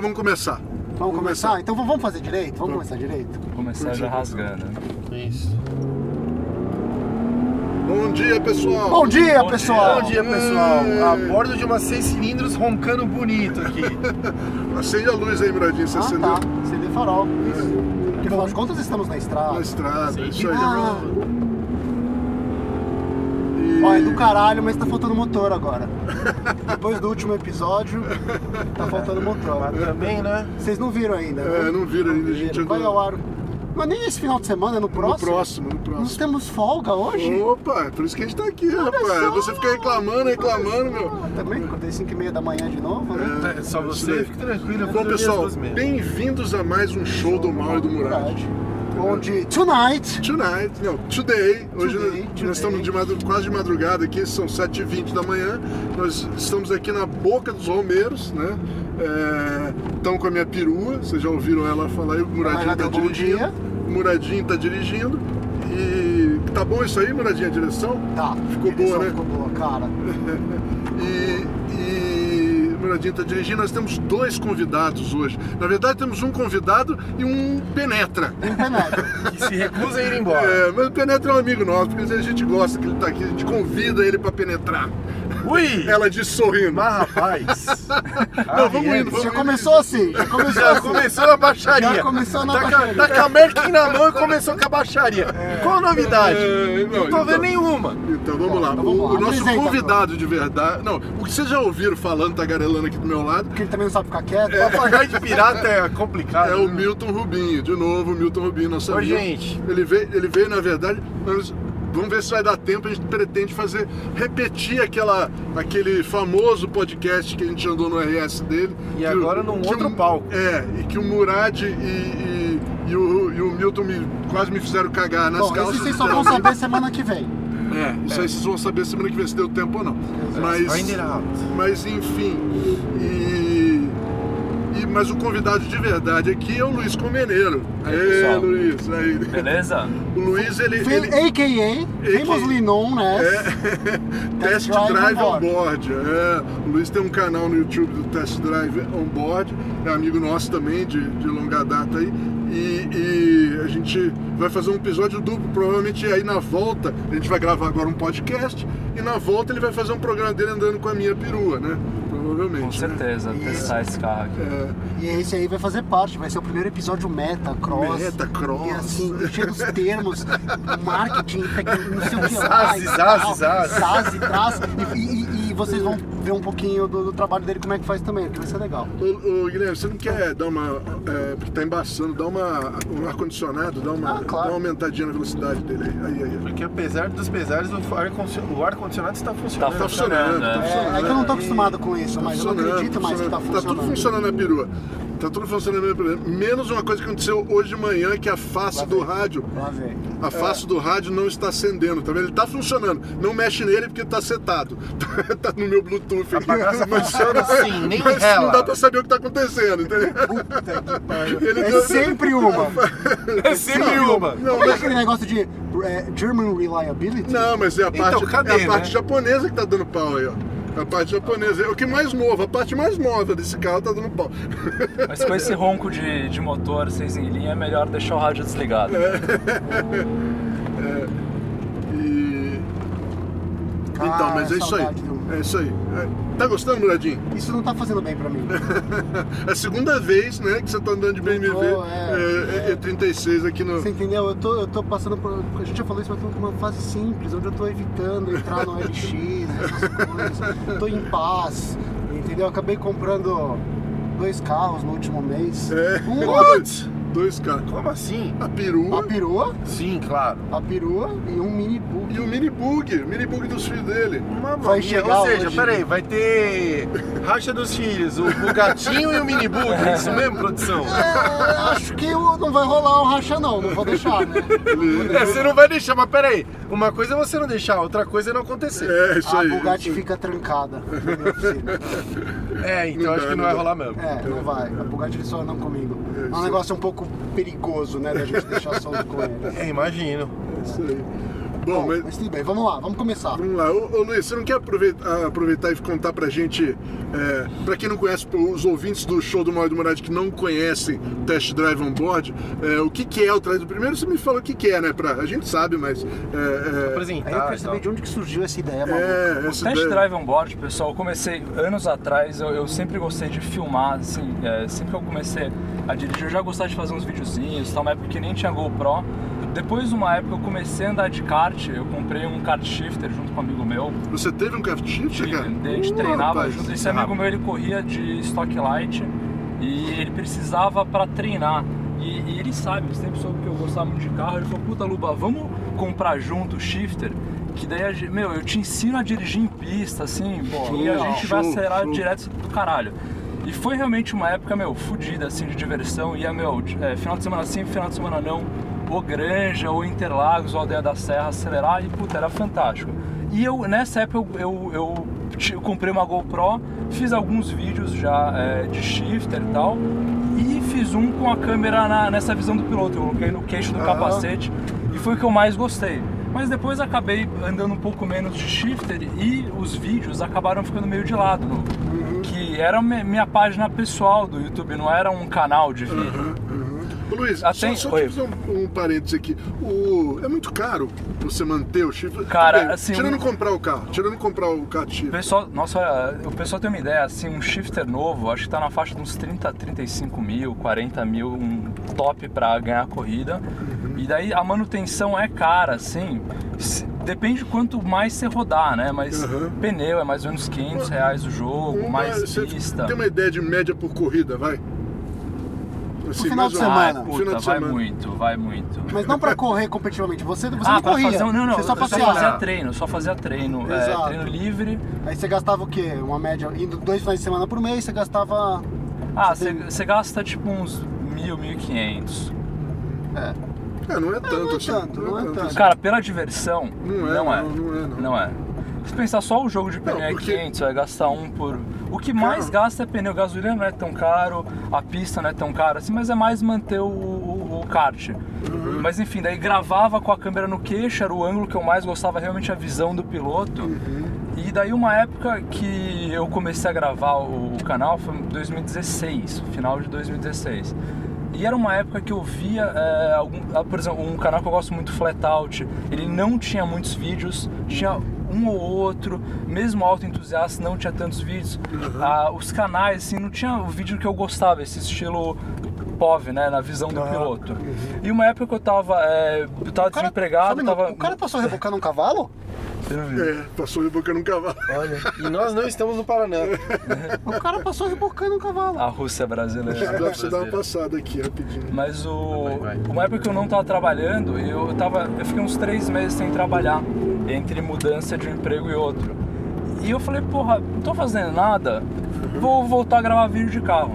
Vamos começar. Vamos começar? Então vamos fazer direito? Vamos começar direito? Começar já rasgando. Isso. Bom dia, pessoal. Bom dia, Bom pessoal! Bom dia, pessoal. A bordo de uma seis cilindros roncando bonito aqui. Acende a luz aí, Muradinho. Você Ah, acendeu tá. CD farol. Isso. Porque afinal de contas estamos na estrada. na estrada. Sim. Isso aí. Ah. Ó, é do caralho, mas tá faltando motor agora. Depois do último episódio, tá faltando motor. Mas também, né? Vocês não viram ainda, É, né? não viram ainda, a gente Vai ao ar. Mas nem esse final de semana, é no No próximo? próximo, no Nós próximo. temos folga hoje? Opa, é por isso que a gente tá aqui, só. rapaz. Você fica reclamando, reclamando, meu. Também, acordei 5 e meia da manhã de novo, né? É só isso você, fique tranquilo. eu Bom, pessoal, bem-vindos a mais um show do Mal e do Murad. Onde, tonight, Tonight, não, today, hoje Today, nós today. estamos de madru- quase de madrugada aqui, são 7h20 da manhã, nós estamos aqui na boca dos Romeiros, né? Estão com a minha perua, vocês já ouviram ela falar aí, o Muradinho tá bom dirigindo. O Muradinho tá dirigindo. E tá bom isso aí, Muradinho, a direção? tá. Ficou a direção boa, né? Ficou boa, cara. E, e Muradinho tá dirigindo, nós temos dois convidados hoje. Na verdade, temos um convidado e um penetra. Tem penetra. Que se recusa a ir embora. É, mas o Penetra é um amigo nosso, porque a gente gosta que ele tá aqui, a gente convida ele pra penetrar. Ui! Ela disse sorrindo. Mas rapaz! Não, vamos indo, vamos Já indo. começou assim, já começou Já assim. começou na baixaria. Já começou na tá baixaria. Tá com a Merkin na mão e começou com a baixaria. Qual a novidade? É, não, não tô vendo então- nenhuma. Então vamos lá. Então vamos o, lá. o nosso Apresenta, convidado de verdade. Não, o que vocês já ouviram falando, tagarelando aqui do meu lado, Porque ele também não sabe ficar quieto. Papagaio de pirata é complicado. é o né? Milton Rubinho. De novo, o Milton Rubinho, nosso Oi, amigo. gente. Ele veio, ele veio, na verdade, nós vamos ver se vai dar tempo. A gente pretende fazer, repetir aquela, aquele famoso podcast que a gente andou no RS dele. E agora o- num outro o- palco. É, e que o Murad e, e, e o, e o Milton me- quase me fizeram cagar nas Bom, calças. isso vocês só vão saber semana que vem. É, isso aí vocês vão saber semana que vem se deu tempo ou não. Mas, mas enfim, e- mas o convidado de verdade aqui é o Luiz Comeneiro. Aí, pessoal. Luiz, aí. Beleza? O Luiz, ele, Fa- ele AKA, famously known as... Test Drive Drive On On Board. É, o Luiz tem um canal no YouTube do Test Drive On Board, é amigo nosso também, de, de longa data aí. E, e a gente vai fazer um episódio duplo, provavelmente aí na volta, a gente vai gravar agora um podcast, e na volta ele vai fazer um programa dele andando com a minha perua, né? Provavelmente. Com né? certeza, testar esse carro aqui. É, E esse aí vai fazer parte, vai ser o primeiro episódio meta, cross. Meta, cross. E assim, cheio dos termos, marketing, não sei o que lá. Zaz, zaz, zaz. Traz. E, e- e vocês vão ver um pouquinho do, do trabalho dele, como é que faz também, que vai ser legal. Ô, ô, Guilherme, você não quer dar uma. É, porque tá embaçando, dá uma. um ar-condicionado, dá uma, Ah, claro. dá uma aumentadinha na velocidade dele aí. Aí, aí. Porque apesar dos pesares, o ar-condicionado o ar-condicionado está funcionando. Tá funcionando, tá É, funcionando. É, é que eu não tô acostumado com isso, mas eu não funcionando, acredito mais que tá funcionando. funcionando. tudo funcionando na perua. Tá tudo funcionando na perua. Menos uma coisa que aconteceu hoje de manhã, que a face Lá do vem. rádio. Lá vem. A face do rádio não está acendendo, tá vendo? Ele tá funcionando. Não mexe nele porque tá setado. tá no meu Bluetooth aqui. A bagaça funciona assim, nem mas rela. não dá pra saber o que tá acontecendo, entendeu? Puta que pariu. Ele É deu- sempre uma. É sempre uma. Não, é mas- aquele negócio de é, German Reliability? Não, mas é a Então, parte, cadê, é a parte né? japonesa que tá dando pau aí, ó. A parte japonesa. É o que mais novo, a parte mais nova desse carro tá dando pau. Mas com esse ronco de, de motor 6 em linha, é melhor deixar o rádio desligado. E... Ah, então, mas é isso aí. É isso aí. É. Tá gostando, Muradinho? Isso não tá fazendo bem pra mim. É a segunda vez, né, que você tá andando de BMW tô, é, é, 36 aqui no. Você entendeu? Eu tô, eu tô passando por. A gente já falou isso, mas tô por uma fase simples, onde eu tô evitando entrar no LX, essas coisas. Tô em paz, entendeu? Acabei comprando dois carros no último mês. É. Um, What? Dois. Como assim? A perua A perua, Sim, claro. a perua e um mini bug. e o mini bug, o mini bug dos filhos dele. Mamma Vai chegar Ou seja, hoje. peraí, vai ter racha dos filhos, o, o gatinho e o mini bug, é isso mesmo, produção? É, acho que não vai rolar um racha não, não vou deixar, né? É, você não vai deixar, mas peraí, uma coisa é você não deixar, outra coisa é não acontecer. É, isso A aí. Bugatti fica trancada. É, então Não acho dá, que não não vai dá. rolar mesmo. É, não vai. A Bugatti só não comigo. É um negócio um pouco perigoso, né, da gente deixar solto com ele. É, imagino. É isso aí. Bom, Bom, mas mas tudo bem, vamos lá, vamos começar. Vamos lá, ô, ô, Luiz, você não quer aproveitar, aproveitar e contar pra gente, é, pra quem não conhece, os ouvintes do show do e do Morad que não conhecem Test Drive On Board, é, o que, que é o Traz do Primeiro? Você me fala o que, que é, né? Pra, a gente sabe, mas. É, é, Apresentar. Aí eu quero saber de onde que surgiu essa ideia, maluco. é, O test ideia- drive on board, pessoal, eu comecei anos atrás, eu, eu sempre gostei de filmar, assim, é, sempre que eu comecei a dirigir, eu já gostava de fazer uns videozinhos, tal, uma época que nem tinha GoPro. Depois de uma época eu comecei a andar de kart, eu comprei um kart shifter junto com um amigo meu, Você teve um craft shifter, cara? a gente Uh, treinava rapaz. junto. Esse amigo meu ele corria de stock light e ele precisava para treinar. E, e ele sabe, tempo soube que eu gostava muito de carro. Ele falou: Puta Luba, vamos comprar junto o shifter. Que daí, a gente- meu, eu te ensino a dirigir em pista, assim, e a gente vai acelerar show. direto do caralho. E foi realmente uma época, meu, fodida, assim, de diversão. Ia, meu, é, final de semana sim, final de semana não. Ou Granja, ou Interlagos, ou Aldeia da Serra, acelerar. E, puta, era fantástico. E eu, nessa época, eu, eu, eu eu comprei uma GoPro, fiz alguns vídeos já é, de shifter e tal. E fiz um com a câmera na- nessa visão do piloto. Eu coloquei no queixo do capacete. E foi o que eu mais gostei. Mas depois acabei andando um pouco menos de shifter e os vídeos acabaram ficando meio de lado. no- Que era mi- minha página pessoal do YouTube, não era um canal de vídeo. Ô, Luiz, Ah, só, só te fazer um, um parênteses aqui. O, é muito caro você manter o chifre. Cara, bem, assim, Tirando um- comprar o carro, tirando comprar o kart O shifter. pessoal, nossa, o pessoal tem uma ideia, assim, um shifter novo, acho que tá na faixa de uns 30, 35 mil, 40 mil, um top pra ganhar a corrida. E daí a manutenção é cara, assim, depende de quanto mais você rodar, né? Mas Uhum. pneu é mais ou menos 500 reais o jogo, Uma- mais pista. Tem uma ideia de média por corrida, vai? Assim, final de semana. Ai, No puta, final de vai semana. muito, vai muito. Mas não pra correr competitivamente, você, você ah, não corria, fazer um, não, não, você só eu só fazia treino, só fazia treino, é, treino livre. Aí você gastava o quê? Uma média, indo dois finais de semana por mês, você gastava... Ah, Você você tem- você gasta tipo uns mil, mil e quinhentos. É, É, não é tanto não é assim. tanto, não é tanto. assim. Cara, pela diversão, Não é, não é. não, não é, não. Não é. Se pensar só o jogo de pneu Não, é porque- 500, vai gastar um por... O que mais Cara. gasta é pneu, gasolina não é tão caro, a pista não é tão cara assim, mas é mais manter o, o- o kart. Uhum. Mas enfim, daí gravava com a câmera no queixo, era o ângulo que eu mais gostava, realmente a visão do piloto. Uhum. E daí uma época que eu comecei a gravar o canal foi em 2016, final de 2016. E era uma época que eu via, é, algum, ah, por exemplo, um canal que eu gosto muito, Flatout, ele não tinha muitos vídeos, tinha um ou outro, mesmo auto entusiasta não tinha tantos vídeos. Ah, os canais, assim, não tinha o vídeo que eu gostava, esse estilo POV, né, na visão do piloto. E uma época que eu tava, é, eu tava O cara- desempregado, minuto, tava... O cara passou rebocando um cavalo? É, passou rebocando um cavalo. Olha, e nós não estamos no Paraná. O cara passou rebocando um cavalo. A Rússia brasileira. Dá pra você dar uma passada aqui rapidinho. Mas o. Vai, vai. Uma época que eu não tava trabalhando, eu tava. Eu fiquei uns três meses sem trabalhar, entre mudança de um emprego e outro. E eu falei, porra, não tô fazendo nada, vou voltar a gravar vídeo de carro.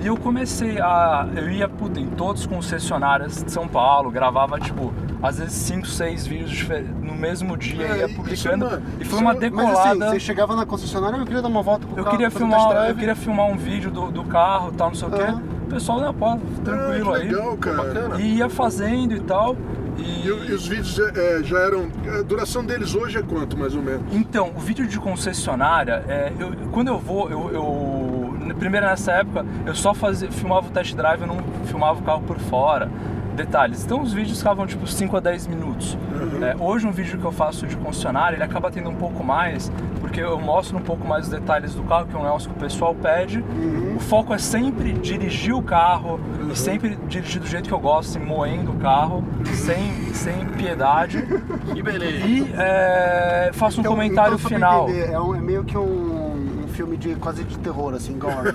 E eu comecei a. Eu ia puta, em todos os concessionários de São Paulo, gravava tipo, às vezes 5, 6 vídeos no mesmo dia, É, ia isso publicando. é uma- e isso foi uma é uma- Mas assim, decolada. você chegava na concessionária, eu queria dar uma volta com o Eu carro, queria, filmar, eu queria filmar um vídeo do, do carro tal, não sei o quê. O pessoal na porta, tranquilo ah, que aí. legal, cara. E ia fazendo e tal. E, E, e os vídeos é, já eram. A duração deles hoje é quanto, mais ou menos? Então, o vídeo de concessionária, é, eu- quando eu vou, eu, eu- Primeiro nessa época, eu só fazia, filmava o test drive, eu não filmava o carro por fora. Detalhes. Então os vídeos ficavam tipo 5 a 10 minutos. É, hoje um vídeo que eu faço de concessionária, ele acaba tendo um pouco mais, porque eu mostro um pouco mais os detalhes do carro, que é um negócio que o pessoal pede. O foco é sempre dirigir o carro e sempre dirigir do jeito que eu gosto, assim, moendo o carro, sem, sem piedade. Que beleza. E é, faço um Então- comentário então, final. entender, é, um- é meio que um, um filme de quase de terror, assim, gore.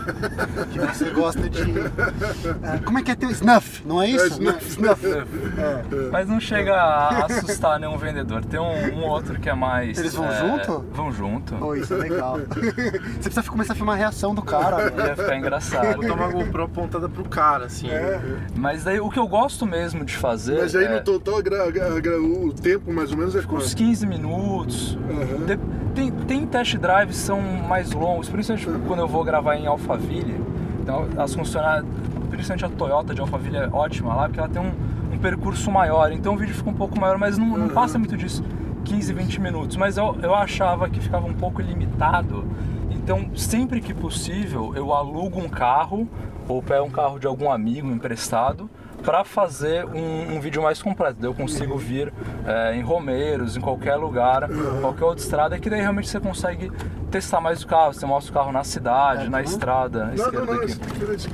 que você gosta de. é, como é que é teu? Snuff, não é isso? snuff. Snuff. É. Mas não chega a assustar nenhum vendedor. Tem um, um outro que é mais. Eles vão é, junto? Vão junto. Pô, isso é legal. você precisa começar a filmar a reação do cara. né? Ia ficar engraçado. Botar uma GoPro apontada pro cara, assim. É. Mas daí o que eu gosto mesmo de fazer. Mas aí é no total o tempo mais ou menos é uns quanto? 15 minutos. Aham. De- Tem, tem test drives que são mais longos, principalmente quando eu vou gravar em Alphaville. Então, as funcionárias, principalmente a Toyota de Alphaville é ótima lá, porque ela tem um, um percurso maior. Então o vídeo fica um pouco maior, mas não, não passa muito disso, 15, 20 minutos. Mas eu, eu achava que ficava um pouco limitado. Então, sempre que possível, eu alugo um carro ou pego um carro de algum amigo emprestado para fazer um, um vídeo mais completo. Daí eu consigo vir é, em Romeiros, em qualquer lugar, qualquer outra estrada, que daí realmente você consegue testar mais o carro. Você mostra o carro na cidade, É, na tá. estrada, Não, esquerda não, aqui.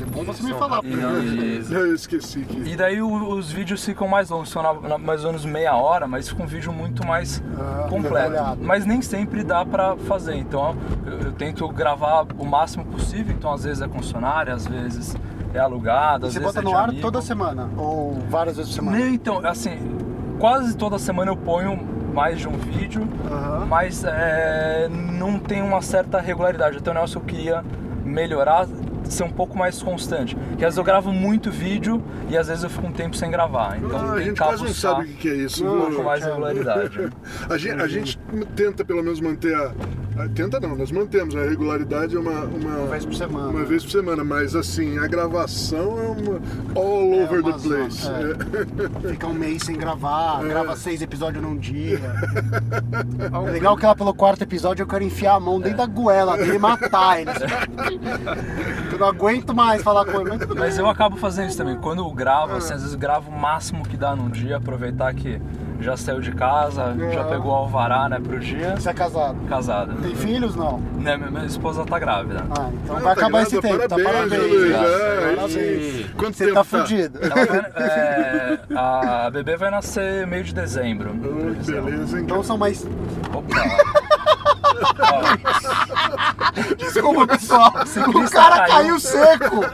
É bom você me falar. porque- E, Eu esqueci aqui. e daí o- os vídeos ficam mais longos, são na- na- mais ou menos meia hora, mas fica um vídeo muito mais Ah, completo. detalhado. Mas nem sempre dá pra fazer, então eu, eu tento gravar o máximo possível, então às vezes é concessionária, às vezes é alugado, você bota é no ar amigo. toda semana? Ou várias vezes por semana? Não, então, assim, quase toda semana eu ponho mais de um vídeo, Aham. mas é, não tem uma certa regularidade. Até o Nelson eu queria melhorar, ser um pouco mais constante. Porque às vezes eu gravo muito vídeo e às vezes eu fico um tempo sem gravar. Então Ah, a gente quase não sabe o que que é isso. um pouco mais regularidade. A gente, a gente tenta pelo menos manter a- Tenta não, nós mantemos. A regularidade é uma. Uma, Uma vez por semana. Uma vez por semana, mas assim, a gravação é uma. All É over uma the zona, place. é. Fica um mês sem gravar, É. grava seis episódios num dia. É legal que lá pelo quarto episódio eu quero enfiar a mão dentro da goela dele e matar ele. Eu não aguento mais falar com ele. Mas eu acabo fazendo isso também. Quando eu gravo, assim, às vezes eu gravo o máximo que dá num dia, aproveitar que já saiu de casa, já É. pegou o alvará, né, pro dia. Você é casado? Casada. Tem filhos? Não. Né, minha minha esposa tá grávida. Ah, então Ah, vai tá acabar esse grávida, tempo. tá parabéns, parabéns. Luiz, é, Parabéns. isso. Quanto Você tempo tá tá? fudido. Ela vai- é, a bebê vai nascer meio de dezembro. Oh, que beleza, hein? Então são mais. Opa! Desculpa, pessoal. O cara caiu seco.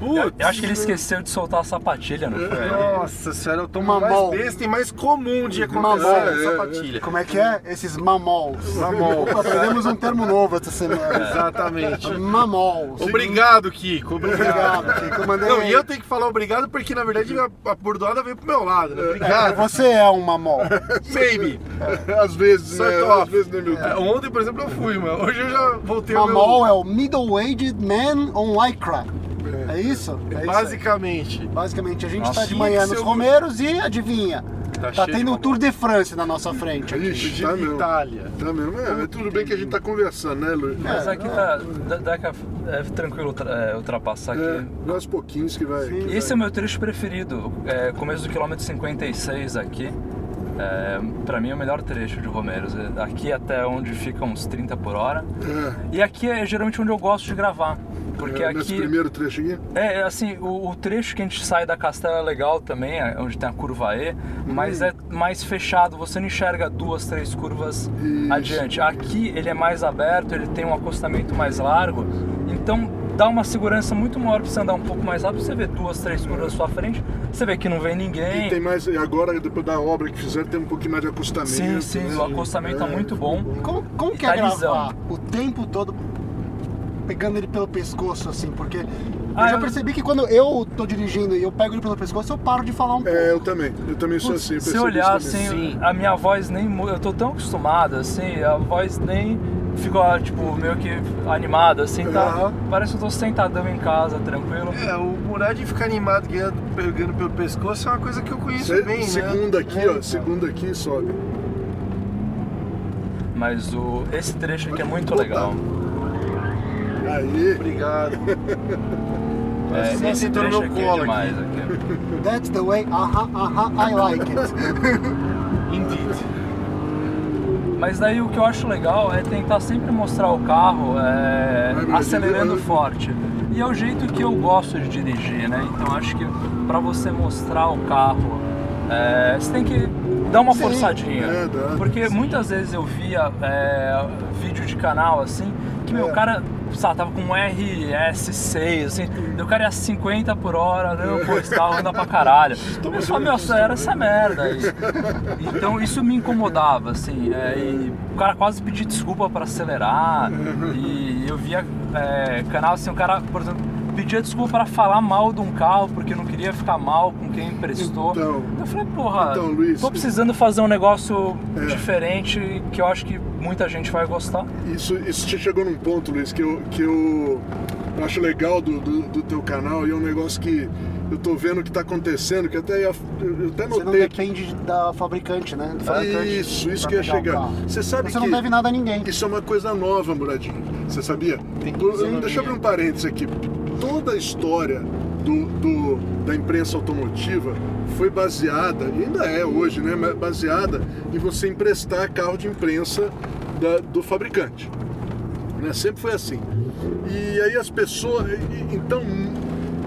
Eu, eu acho que ele esqueceu de soltar a sapatilha, não foi? Nossa senhora, eu tô Uma mais besta e mais comum de acontecer essa É, é, sapatilha. Como é que é? Esses mamols. Mamols. Aprendemos um termo novo essa semana. Exatamente. Mamols. Obrigado, Kiko. Obrigado. Obrigado, Kiko. Mandei. Não, e eu tenho que falar obrigado porque na verdade a, a bordoada veio pro meu lado, né? É, Obrigado, Você é um mamol. baby. Às vezes, né? Às vezes, né, meu É, ontem, por exemplo, eu fui, mano. Hoje eu já voltei ao Mamol meu... é o middle-aged man on lycra. É isso? É isso aí. Basicamente. Basicamente, a gente Nossa, tá de manhã nos Romeiros e adivinha? Tá Tá tendo o. Tour de France na nossa frente. aqui. Ixi, De tá mesmo. Itália. Tá mesmo. É, tudo bem que a gente tá conversando, né, Luiz? Mas aqui tá. dá- dá que é tranquilo é, ultrapassar aqui. É, aos pouquinhos que vai. Sim. Esse é o meu trecho preferido. É, começo do quilômetro 56 aqui. É, pra mim é o melhor trecho de Romeiros. É Aqui até onde fica uns 30 por hora. É, E aqui é geralmente onde eu gosto de gravar. Porque é, aqui. primeiro trecho aqui. É, é, assim, o, o trecho que a gente sai da Castela é legal também, é onde tem a curva E, mas é mais fechado, você não enxerga duas, três curvas Isso. adiante. Aqui ele é mais aberto, ele tem um acostamento mais largo, então dá uma segurança muito maior pra você andar um pouco mais rápido, você vê duas, três curvas à sua frente, você vê que não vem ninguém. E tem mais. E agora, depois da obra que fizeram, tem um pouquinho mais de acostamento. Sim, sim, né? o acostamento é muito bom. Como, como que é tá lisão. gravar o tempo todo pegando ele pelo pescoço, assim? Porque eu Ah, já eu- percebi que quando eu tô dirigindo e eu pego ele pelo pescoço, eu paro de falar um pouco. É, eu também. Eu também sou assim. Se olhar assim, a minha voz nem eu tô tão acostumado assim, a voz nem ficou tipo meio que animada assim, tá? Aham. Parece que eu tô sentadão em casa, tranquilo. É, o Murad ficar animado ganhando, pegando pelo pescoço é uma coisa que eu conheço Se- bem, né? segunda aqui, ó. Segunda aqui sobe. Mas o esse trecho aqui é muito legal. Aí. Obrigado. É, esse no trecho meu aqui é demais aqui. That's the way, aham, aham, I like it. Indeed. Mas daí o que eu acho legal é tentar sempre mostrar o carro é, acelerando forte. E é o jeito que eu gosto de dirigir, né? Então acho que pra você mostrar o carro, é, você tem que dá uma Sim. forçadinha. É, dá. Porque muitas vezes eu via é, vídeo de canal assim, que meu É. cara, lá, tava com um RS6, assim, o cara ia 50 por hora, não, pô, esse carro anda pra caralho. Eu falava, meu, acelera essa merda aí. Então isso me incomodava, assim, é, e o cara quase pedia desculpa pra acelerar, e eu via é, canal assim, o cara, por exemplo, pedia desculpa pra falar mal de um carro porque não queria ficar mal com quem emprestou. Então. eu falei, porra, Então, Luiz, tô precisando fazer um negócio É. diferente que eu acho que muita gente vai gostar. Isso, isso te chegou num ponto, Luiz, que eu, que eu acho legal do, do, do teu canal e é um negócio que eu tô vendo que tá acontecendo, que até ia- eu até Você não notei depende da fabricante, né? Do fabricante Isso, isso que ia chegar. Você sabe Você que não deve nada a ninguém. isso é uma coisa nova, Muradinho. Você sabia? Deixa eu abrir um parênteses aqui. Toda a história do, do- da imprensa automotiva foi baseada, ainda é hoje, né? Baseada em você emprestar carro de imprensa da- do fabricante. Né? Sempre foi assim. E aí as pessoas. Então,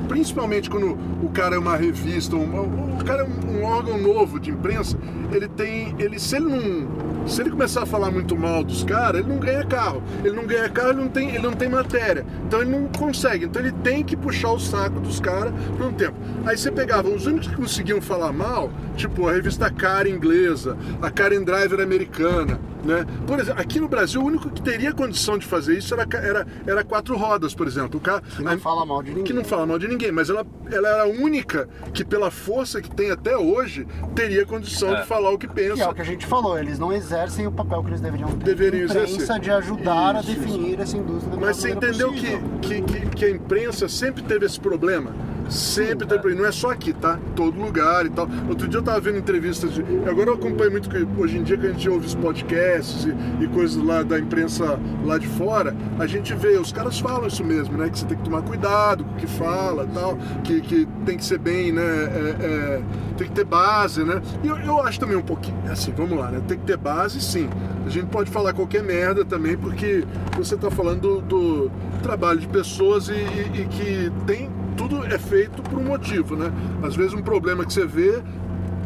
principalmente quando o cara é uma revista, um, o cara é um, um órgão novo de imprensa, ele tem. Ele, se ele não. Se ele começar a falar muito mal dos caras, ele não ganha carro. Ele não ganha carro, ele não tem, ele não tem matéria. Então ele não consegue. Então ele tem que puxar o saco dos caras por um tempo. Aí você pegava os únicos que conseguiam falar mal, tipo a revista Car inglesa, a Karen Driver americana, né? Por exemplo, aqui no Brasil, o único que teria condição de fazer isso era, era, era quatro rodas, por exemplo. O cara, Que não fala mal de ninguém. que não fala mal de ninguém, mas ela, ela era a única que, pela força que tem até hoje, teria condição É. de falar o que Que é pensa. o que a gente falou, eles não exercem o papel que eles deveriam ter. Deveriam exercer. de ajudar Isso, a definir essa indústria Mas você entendeu que, que, que a imprensa sempre teve esse problema? Sempre teve problema. Não é só aqui, tá? Todo lugar e tal. Outro dia eu tava vendo entrevistas de. Agora eu acompanho muito que hoje em dia que a gente ouve os podcasts e, e coisas lá da imprensa lá de fora, a gente vê, os caras falam isso mesmo, né? Que você tem que tomar cuidado com o que fala e tal, que, que tem que ser bem, né? é, é, tem que ter base, né? E eu, eu acho também um pouquinho, assim, vamos lá, né? Tem que ter base, sim. A gente pode falar qualquer merda também, porque você está falando do, do trabalho de pessoas e, e- e que tem tudo é feito por um motivo, né? Às vezes um problema que você vê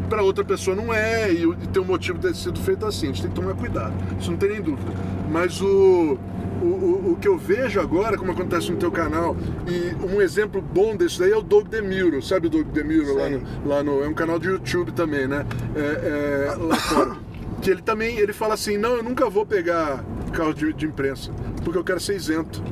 para outra pessoa não é e, e tem um motivo de ter sido feito assim. A gente tem que tomar cuidado. Isso não tem nem dúvida. Mas o o, o, o que eu vejo agora, como acontece no teu canal, e um exemplo bom desse daí é o Doug DeMuro, sabe o Doug DeMuro lá no, lá no. É um canal de YouTube também, né? É, é, lá fora. Que ele também ele fala assim: não, eu nunca vou pegar carro de, de imprensa, porque eu quero ser isento.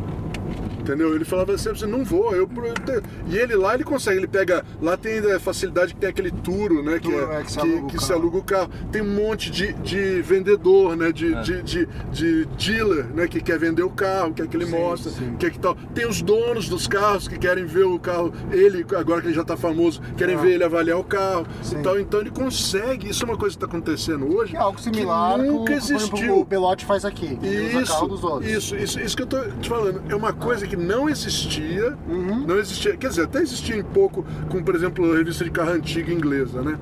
Entendeu? Ele falava sempre assim, não vou, eu, eu te- E ele lá ele consegue, ele pega. Lá tem a facilidade que tem aquele turo, né? Que, Turo, é, é, que se que, aluga o que se carro. aluga o carro. Tem um monte de, de vendedor, né? De, É. de, de, de dealer, né? Que quer vender o carro, quer que ele Sim, mostre, sim. quer que tal. Tem os donos dos carros que querem ver o carro, ele, agora que ele já tá famoso, querem Ah. ver ele avaliar o carro. Sim. Então, então ele consegue, isso é uma coisa que está acontecendo hoje. Que é algo similar que nunca com, por exemplo, existiu. o Pelote faz aqui. Ele usa carro dos outros. Isso, isso, isso que eu tô te falando. É uma coisa que não existia. Uhum. Não existia. Quer dizer, até existia um pouco com, por exemplo, a revista de carro antiga inglesa, né?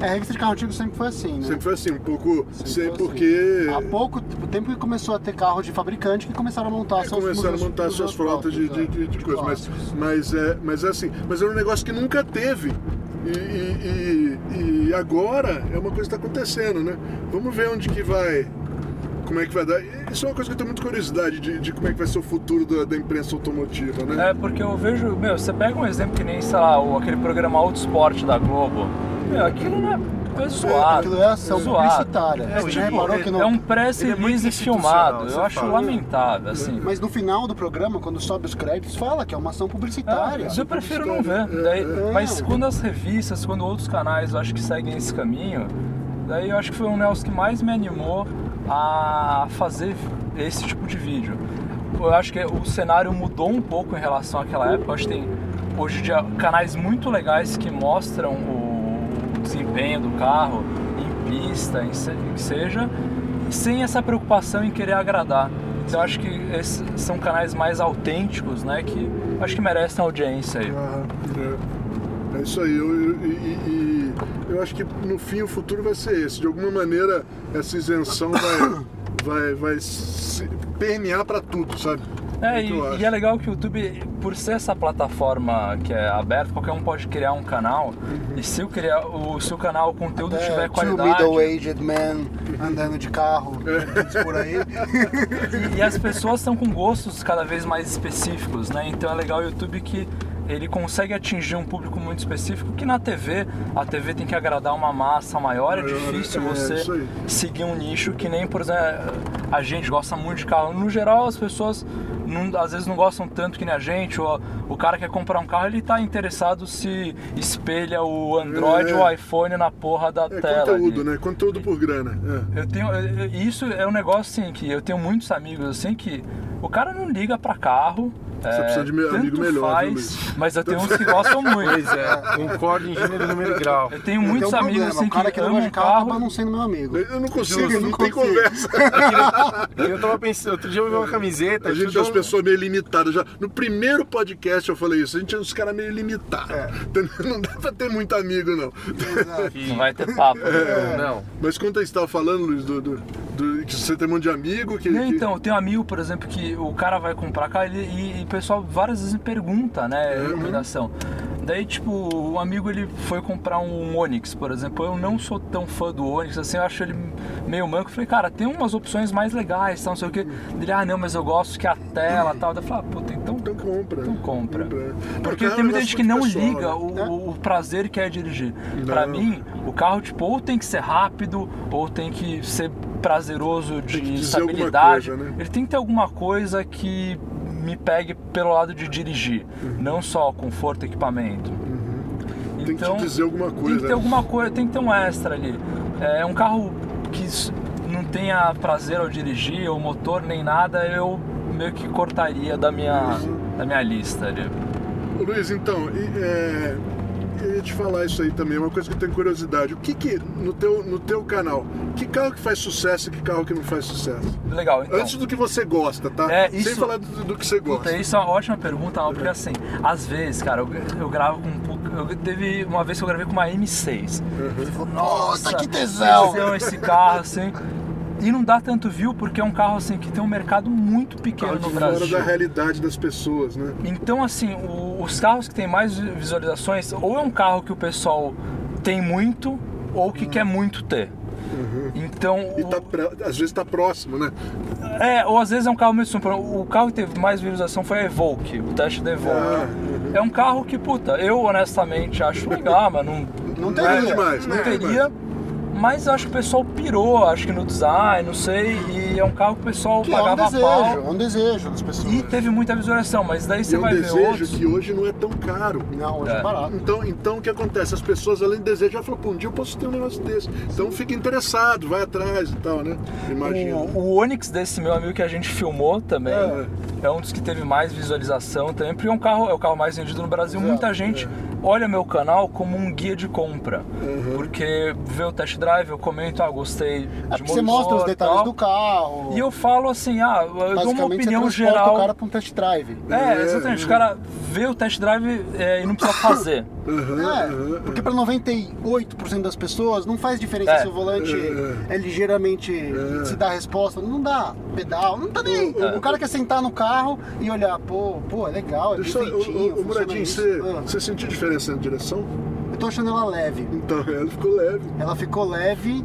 É, a revista de carro antigo sempre foi assim, né? Sempre foi assim, um pouco. Sempre foi assim. porque. Há pouco tempo que começou a ter carro de fabricante que começaram a montar seus É, começaram a seus- montar seus suas frotas de, de, próprios, de, é, de coisa, mas, mas, é, mas é assim, mas era um negócio que nunca teve. E- e- e agora é uma coisa que está acontecendo, né? Vamos ver onde que vai. Como é que vai dar. Isso é uma coisa que eu tenho muita curiosidade de, de como é que vai ser o futuro da, da imprensa automotiva, né? É, porque eu vejo, meu, você pega um exemplo que nem, sei lá, o, aquele programa Autosport da Globo. Meu, aquilo não é, é zoado. Aquilo é ação publicitária. É, Você tipo, é um Ele é institucional, filmado. Eu acho fala. lamentável, assim. Mas no final do programa, quando sobe os créditos, fala que é uma ação publicitária. Ah, eu prefiro não ver. Daí- é. mas quando as revistas, quando outros canais eu acho que seguem esse caminho, daí eu acho que foi um Nelson que mais me animou a fazer esse tipo de vídeo. Eu acho que o cenário mudou um pouco em relação àquela época. Eu acho que tem hoje em dia canais muito legais que mostram o desempenho do carro em pista, em que seja, sem essa preocupação em querer agradar. Então eu acho que esses são canais mais autênticos, né? Que eu acho que merecem audiência aí. Aham, é. É isso aí. Eu, eu- e, e- e eu acho que no fim o futuro vai ser esse. De alguma maneira essa isenção vai, vai, vai se permear para tudo, sabe? É, eu e, e é legal que o YouTube, por ser essa plataforma que é aberta, qualquer um pode criar um canal. Uhum. E se o, criar, o, se o canal, o conteúdo tiver É, two qualidade. middle-aged men andando de carro É. por aí. E, e as pessoas estão com gostos cada vez mais específicos, né? Então é legal o YouTube que ele consegue atingir um público muito específico que na TV, a TV tem que agradar uma massa maior, é Maior, difícil é, você isso aí. seguir um nicho que nem, por exemplo, a gente gosta muito de carro. No geral, as pessoas não- às vezes não gostam tanto que nem a gente, ou o cara quer comprar um carro, ele tá interessado se espelha o Android É. ou o iPhone na porra da É tela. conteúdo, ali. né? Conteúdo por grana. É. Eu tenho. Isso é um negócio assim que eu tenho muitos amigos assim que o cara não liga pra carro. Você é, precisa de me- amigo tanto melhor, viu, faz, Luiz? mas eu tenho uns que gostam muito. Pois é, concordo em gênero, número e grau. Eu tenho Tem muitos um amigos problema, assim o cara que não amam de carro, não sendo meu amigo. Eu não consigo, Justo, não não tem consigo. conversa. Eu tava pensando, outro dia eu vi uma camiseta. A gente é tudo- as pessoas meio limitadas. Já, no primeiro podcast eu falei isso, a gente é uns caras meio limitados. É. Entendeu? Não dá pra ter muito amigo, não. Não vai ter papo. É. Não. Mas quando você estava falando, Luiz, do, do- do- que você tem um monte de amigo que. Não, que- então, eu tenho um amigo, por exemplo, que o cara vai comprar carro ele- e, e pessoal várias vezes me pergunta, né, Uhum. recomendação. Daí, tipo, um amigo ele foi comprar um Onix, por exemplo. Eu não sou tão fã do Onix, assim, eu acho ele meio manco. Eu falei, cara, tem umas opções mais legais, tal, não sei o quê. Ele, ah, não, mas eu gosto que a tela tal. Daí eu falei, ah, puta, então, Então compra. então compra. Compra. Porque é tem muita gente que não muito liga pessoal, né? o, o prazer que é dirigir. Pra Não. mim, o carro, tipo, ou tem que ser rápido, ou tem que ser prazeroso de estabilidade. coisa, né? Ele tem que ter alguma coisa que me pegue pelo lado de dirigir, Uhum. não só conforto e equipamento. Tem que te dizer alguma Tem coisa. que ter alguma coisa, tem que ter um extra ali. É um carro que não tenha prazer ao dirigir, ou motor, nem nada, eu meio que cortaria da minha, Uhum. da minha lista ali. Ô, Luiz, então, e, é, eu ia te falar isso aí também, uma coisa que eu tenho curiosidade. O que que, no teu, no teu canal, que carro que faz sucesso e que carro que não faz sucesso? Legal, então. Antes do que você gosta, tá? É, Sem isso- falar do, do que você gosta. Puta, isso é uma ótima pergunta, Al, porque assim, às vezes, cara, eu, eu gravo com. um Eu teve uma vez que eu gravei com uma M6. Eu falei, Nossa, que tesão! tesão esse carro, assim. E não dá tanto view porque é um carro assim que tem um mercado muito pequeno Carro no fora Brasil. da realidade das pessoas, né? Então, assim, o- os carros que têm mais vi- visualizações, ou é um carro que o pessoal tem muito, ou que quer muito ter. Então, Uhum. E o- tá, pré- às vezes tá próximo, né? é, ou às vezes é um carro mesmo. super- O carro que teve mais visualização foi a Evoque, o teste da Evoque. Ah, É um carro que, puta, eu honestamente acho legal, mas não, Não Não é teria. demais, não né? teria. Mas eu acho que o pessoal pirou, acho que no design, não sei, e é um carro que o pessoal Que é um pagava desejo, pau. é um desejo das pessoas. E teve muita visualização, mas daí E você é um vai ver desejo outros. que hoje não é tão caro. Não, hoje É. é barato. Então, então o que acontece? As pessoas, além de desejar, falam, pô, um dia eu posso ter um negócio desse. Então fica interessado, vai atrás e tal, né? Imagina. O, o Onix desse meu amigo que a gente filmou também É. é, um dos que teve mais visualização também, porque é um carro, é o carro mais vendido no Brasil. Exato, Muita gente olha meu canal como um guia de compra, porque vê o test drive, eu comento, ah, gostei de É porque você mostra os motor, detalhes tal. do carro. E eu falo assim, ah, eu dou uma opinião geral. o cara pra um test drive. É, exatamente. O cara vê o test drive é, e não precisa fazer. Aham, É, aham, porque pra 98% das pessoas não faz diferença É. se o volante É. é, ligeiramente se dá a resposta. Não dá pedal, não tá nem. O cara quer sentar no carro e olhar, pô, pô, é legal, é bem Deixa eu, feitinho, ô, ô, Muradinho, você, Ah, você sentiu diferença na direção? Eu tô achando ela leve. Então, ela ficou leve. Ela ficou leve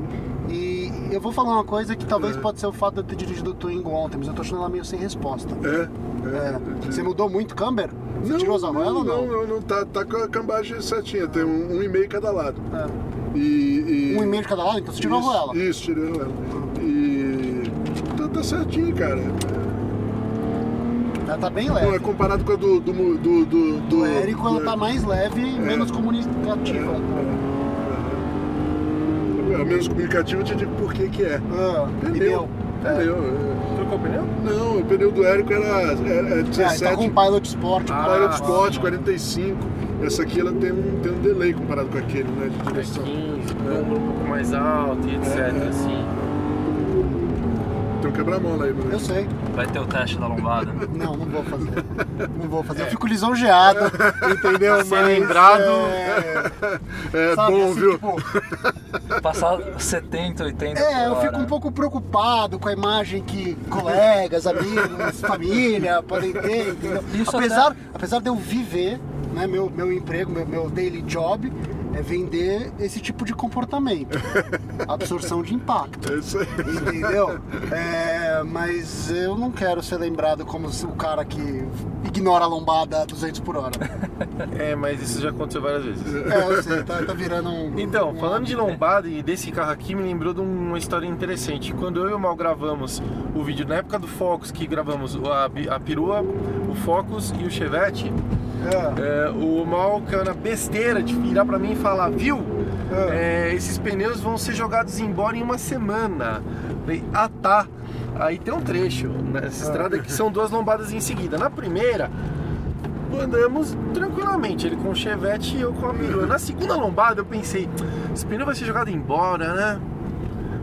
e eu vou falar uma coisa que talvez É. pode ser o fato de eu ter dirigido o Twingo ontem, mas eu tô achando ela meio sem resposta. É? É. entendi. Você mudou muito o camber? Você Não, tirou as arruelas ou não? não, não, não, tá, tá com a cambagem certinha, tem um, um e meio cada lado. É. E, e- Um e meio de cada lado, então você tirou a isso, arruela. Isso, tirei a arruela. E tá, tá certinho, cara. Ela tá bem Não, é leve. comparado com a do... Do, do, do, do, Do Érico ela do- tá mais leve e menos comunicativa. É, menos comunicativo, eu te digo por que que é. Ah, Pneu. Pneu. é. Trocou o pneu? Não, o pneu do Érico era, era, era É, 17, tá com Pilot Sport. Ah, Pilot ah, Sport, sim. 45. Essa aqui ela tem um, tem um delay comparado com aquele, né? De direção. 15, número um pouco mais alto e etc. Assim. Tem um quebra-mola aí, Luiz. Eu sei. Vai ter o teste da lombada. Não, não vou fazer. Não vou fazer. Eu fico lisonjeado, entendeu? Ser lembrado. É, É sabe, bom, assim, viu? tipo, Passar 70, 80 É, eu fico um pouco preocupado com a imagem que colegas, amigos, família podem ter, entendeu? Isso apesar, apesar de eu viver, né, meu, meu emprego, meu, meu daily job é vender esse tipo de comportamento. Absorção de impacto. É isso aí. Entendeu? É, mas eu não quero ser lembrado como o cara que ignora a lombada a 200 por hora. É, mas isso já aconteceu várias vezes. É, eu sei, tá, tá virando um. Então, um falando de lombada e desse carro aqui, me lembrou de uma história interessante. Quando eu e o Mal gravamos o vídeo na época do Focus, que gravamos a, a perua, o Focus e o Chevette, É. é, o Mal caiu na besteira de virar pra mim e falar, viu? É, esses pneus vão ser jogados embora em uma semana. Falei, ah tá. Aí tem um trecho nessa estrada que são duas lombadas em seguida. Na primeira, andamos tranquilamente, ele com o Chevette e eu com a perua. Na segunda lombada eu pensei, esse pneu vai ser jogado embora, né?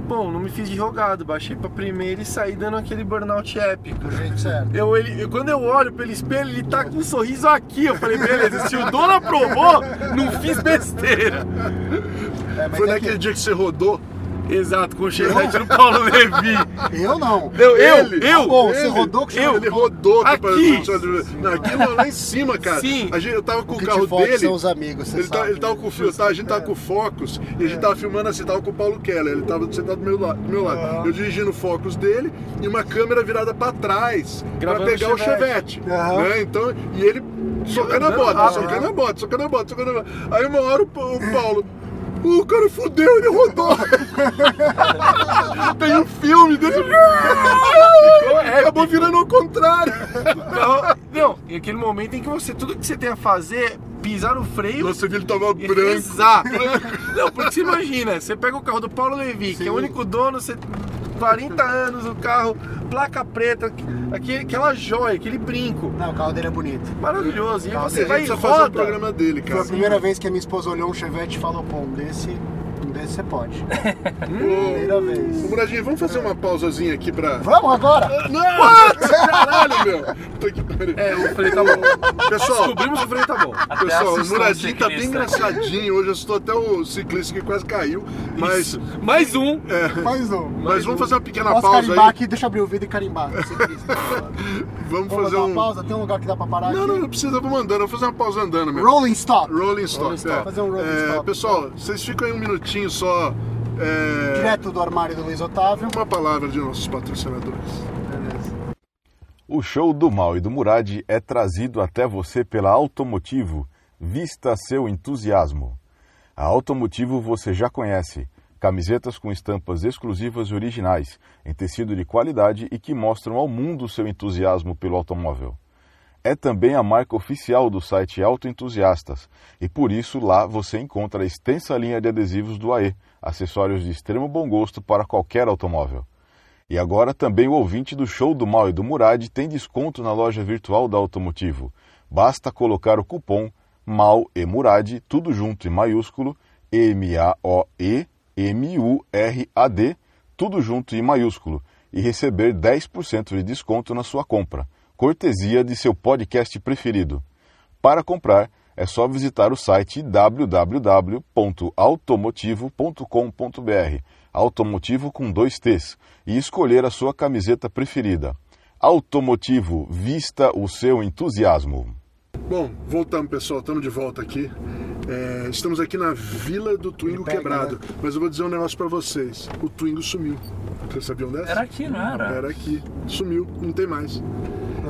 Bom, não me fiz de rogado, baixei pra primeira e saí dando aquele burnout épico. Do jeito certo. Eu, ele, eu- quando eu olho pelo espelho, ele tá com um sorriso aqui. Eu falei, beleza, se o dono aprovou, não fiz besteira. É, mas Foi é naquele que dia que você rodou? Exato, com o chevette do Paulo Levi. eu não. Eu, eu, Ele? eu. Tá bom, você Ele- rodou com o eu- Ele rodou Aqui. Não, aqui lá, lá em cima, cara. Sim. A gente, eu tava com o que carro dele. são os amigos, você Ele, tá, sabe. ele tava com o fio, tá, a gente tava com o Focus e a gente tava filmando assim, tava com o Paulo Keller, ele tava sentado do meu, lado, do meu lado. Eu dirigindo o Focus dele e uma câmera virada pra trás Gravando pra pegar o o Chevette. Né? Então, e ele socando a bota, rápido. socando a bota, socando a bota, socando a bota. Aí uma hora o, o Paulo. O cara fudeu, ele rodou. Tem um filme dele. Acabou virando ao contrário. Carro- Não, e aquele momento em que você, tudo que você tem a fazer é pisar no freio. Nossa, ele tava branco. Exato. Não, porque você imagina, você pega o carro do Paulo Levi, que é o único dono, você 40 anos o carro, placa preta, aquele, aquela joia, aquele brinco. Não, o carro dele é bonito. Maravilhoso. E você a vai e precisa fazer o roda. programa dele, Foi cara. a primeira vez que a minha esposa olhou um Chevette e falou, pô, um desse, um desse você pode. Primeira Ô, vez. Muradinho, vamos fazer uma pausazinha aqui pra. Vamos agora? Não! Caralho, meu! Puta que pariu. É, o freio tá bom. Pessoal, Descobrimos que o freio tá bom. Até pessoal, o Muradinho tá bem ciclista. engraçadinho. Hoje eu estou até o ciclista que quase caiu. Mas, Isso. Mais um. Mais um. mas vamos fazer uma pequena Posso pausa carimbar aí. aqui? Deixa eu abrir o vidro e carimbar. Vamos Vamos fazer fazer uma um. pausa? Tem um lugar que dá pra parar Não, aqui? não, não precisa, vamos andando. Vamos fazer uma pausa andando mesmo. Rolling stop. Rolling stop. Stop. é. Fazer um rolling É, stop. Pessoal, vocês ficam aí um minutinho só. é, Direto do armário do Luiz Otávio. Uma palavra de nossos patrocinadores. Beleza. O show do Mal e do Murad é trazido até você pela Automotivo. Vista seu entusiasmo. A Automotivo você já conhece. Camisetas com estampas exclusivas e originais, em tecido de qualidade e que mostram ao mundo o seu entusiasmo pelo automóvel. É também a marca oficial do site Autoentusiastas e por isso lá você encontra a extensa linha de adesivos do AE, acessórios de extremo bom gosto para qualquer automóvel. E agora também o ouvinte do show do Mal e do Murad tem desconto na loja virtual da Automotivo. Basta colocar o cupom MAL e Murad, tudo junto em maiúsculo, M-A-O-E-M-U-R-A-D, tudo junto em maiúsculo, e receber 10% de desconto na sua compra, cortesia de seu podcast preferido. Para comprar, é só visitar o site www.automotivo.com.br, automotivo com dois T's, e escolher a sua camiseta preferida. Automotivo, vista o seu entusiasmo. Bom, voltamos pessoal, estamos de volta aqui. É, estamos aqui na Vila do Twingo Pega, Quebrado. né? Mas eu vou dizer um negócio pra vocês. O Twingo sumiu. Vocês sabiam dessa? Era aqui, não era? Era aqui. Sumiu, não tem mais.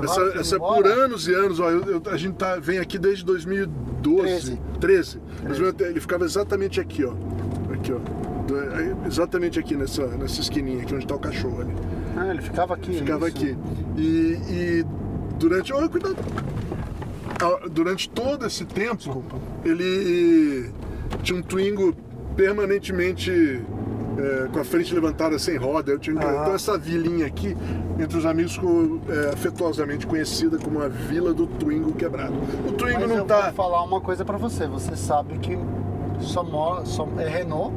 Essa, essa é por anos e anos, ó, eu- eu- a gente tá, vem aqui desde 2012. 13. 13. Ele ficava exatamente aqui, ó. Aqui, ó. Do- aí, Exatamente aqui nessa, nessa esquininha aqui onde tá o cachorro ali. Ah, ele ficava aqui. Ficava isso. aqui. E, e durante. Olha, cuidado! Durante todo esse tempo, ele tinha um Twingo permanentemente é, com a frente levantada sem roda. Eu tinha, Ah. Então, essa vilinha aqui, entre os amigos, ficou é, afetuosamente conhecida como a Vila do Twingo Quebrado. O Twingo Mas não eu tá. vou falar uma coisa pra você. Você sabe que só, mo- só é Renault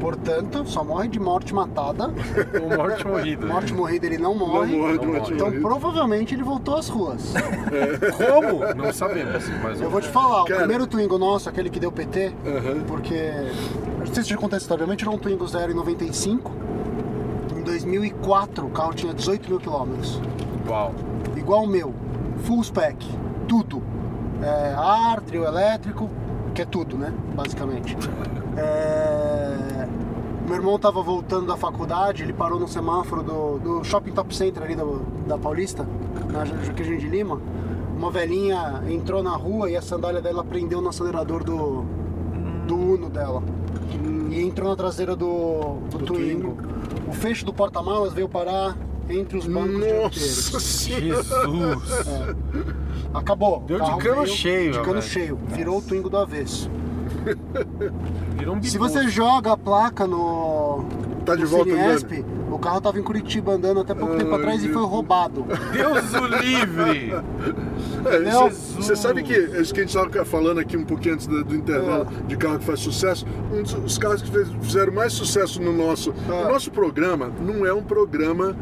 Portanto, só morre de morte matada. O morte morrido. Morte morrida ele não Não morre. não morre. Então morre. provavelmente ele voltou às ruas. Como? Não sabemos. Mas Eu vou te falar, Cara. o primeiro Twingo nosso, aquele que deu PT, Aham. porque. eu Não sei se eu já contei essa história, mãe tirou um Twingo zero em 95. Em 2004 o carro tinha 18 mil quilômetros. Uau. Igual o meu. Full spec. Tudo. É, ar, trio elétrico, que é tudo, né? Basicamente. É, Meu irmão tava voltando da faculdade, ele parou no semáforo do, do Shopping Top Center ali do- da Paulista, na Joaquim de Lima. Uma velhinha entrou na rua e a sandália dela prendeu no acelerador do, do Uno dela. E entrou na traseira do, do, Twingo. O fecho do porta-malas veio parar entre os bancos dianteiros. Nossa senhora. Jesus. Acabou. Deu de cano veio cheio, De cano velho. cheio. Virou o Twingo do avesso. Virou um Se você joga a placa no. Tá de no volta Cinesp, andando. o carro tava em Curitiba andando até pouco tempo atrás e meu foi roubado. Deus o livre! É, Não. Você sabe que isso que a gente estava falando aqui um pouquinho antes do, do intervalo de carro que faz sucesso, um dos os carros que fez- fizeram mais sucesso no nosso, É. o nosso programa não é um programa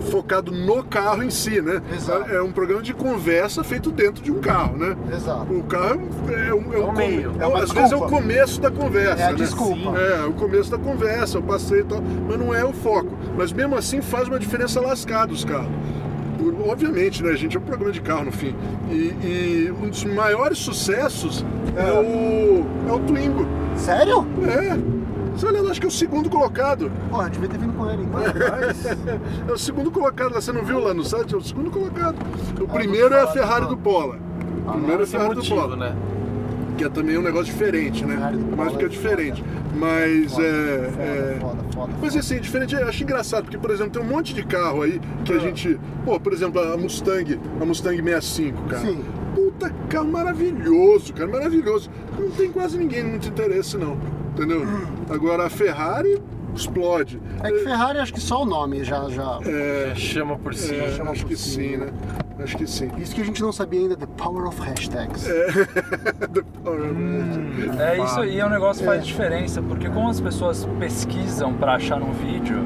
focado no carro em si, né? Exato. É um programa de conversa feito dentro de um carro, né? Exato. O carro é um, é É o meio. É uma às vezes é o começo da conversa. É a né? desculpa. É, o começo da conversa, o passeio e tal, mas não é o foco. Mas mesmo assim faz uma diferença lascada os carros. Por- Obviamente, né? A gente é um programa de carro no fim. E, e um dos maiores sucessos é, o, é o Twingo. Sério? É. Você olha lá, acho que é o segundo colocado. Porra, devia ter vindo com ele então. É o segundo colocado lá, você não viu lá no site? É o segundo colocado. O primeiro é a Ferrari do Pola. O primeiro é a é Ferrari do Pola. né? Que é também um negócio diferente, né? Mais do que é é diferente. Mas Foda, é. é- Foda, foda, foda. Mas assim, diferente, eu acho engraçado, porque, por exemplo, tem um monte de carro aí que a gente. Pô, por exemplo, a Mustang, a Mustang 65, cara. Sim. Puta carro maravilhoso, cara, maravilhoso. Não tem quase ninguém muito interesse, não. Entendeu? Agora a Ferrari explode. É que Ferrari, acho que só o nome já. já... É, Chama por si. é, chama acho por que cima. sim, né? Acho que sim. Isso que a gente não sabia ainda, The Power of Hashtags. É isso aí, é um negócio que faz diferença, porque como as pessoas pesquisam pra achar um vídeo,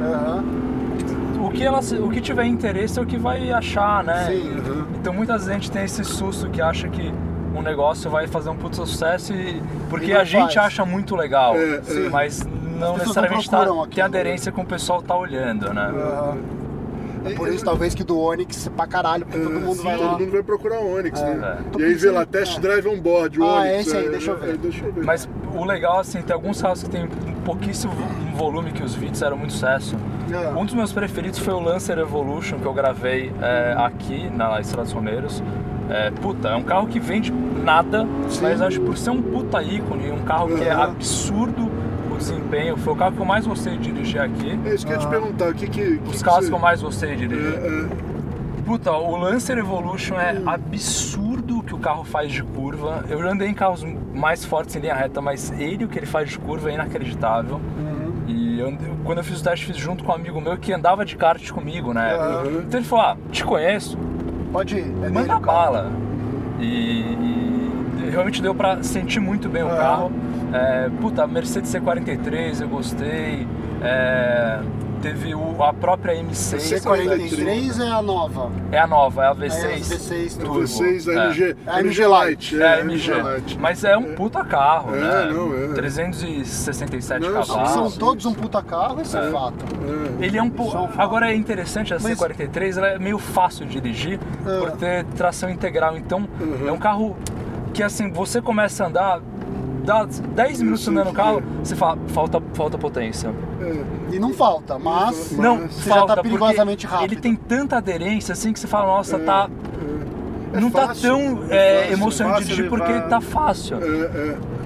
o que, elas, o que tiver interesse é o que vai achar, né? Sim. Então muitas vezes a gente tem esse susto que acha que um negócio vai fazer um puto sucesso e porque E a gente faz. acha muito legal, É, sim. mas não necessariamente tá, tem aderência com o pessoal tá olhando, né? Aham. É por isso, talvez, que do Onix pra caralho, porque todo mundo Sim, vai lá. todo mundo vai procurar o Onix, né? Tô E aí vê lá, test é. drive on board, o Ah, Onix. é esse aí, é, deixa eu ver. é, deixa eu ver. Mas o legal, assim, tem alguns carros que tem pouquíssimo vo- volume que os vídeos eram muito sucesso. É. Um dos meus preferidos foi o Lancer Evolution, que eu gravei é, aqui na Estrada dos Romeiros. É, puta, é um carro que vende nada, Sim. mas acho que por ser um puta ícone, um carro que é absurdo o desempenho, foi o carro que eu mais gostei de dirigir aqui. É isso que eu ia te perguntar, o que que... que Os que carros você- que eu mais gostei de dirigir. É, é. Puta, o Lancer Evolution é absurdo o que o carro faz de curva. Eu já andei em carros mais fortes em linha reta, mas ele, o que ele faz de curva é inacreditável. Uhum. E eu- quando eu fiz o teste, fiz junto com um amigo meu que andava de kart comigo, né? Uhum. Então ele falou: Ah, te conheço, Pode ir. É dele manda carro. bala. E, e realmente deu pra sentir muito bem o Aham. carro. É, puta, Mercedes C43 eu gostei. É, teve o- a própria M6. C43 é a nova. É a nova, é a É a V6. V6 É Turbo. V6, a É. MG, A MG Light. É, a MG. Light. Mas é um puta carro, É, né? não, é. 367 Não, cavalos. São todos um puta carro, isso é, fato. É. Ele é um pouco. Um fato. Agora é interessante a Mas- C43, ela é meio fácil de dirigir É. por ter tração integral. Então Uhum. é um carro que assim, você começa a andar, dá 10 minutos andando no carro, é. você fala, falta, falta potência. E não falta, mas. Não, Você já falta tá perigosamente rápido. Ele tem tanta aderência assim que você fala, nossa, tá. É não tá fácil, tão é é, fácil, emocionante fácil dirigir porque tá fácil. É, é, é.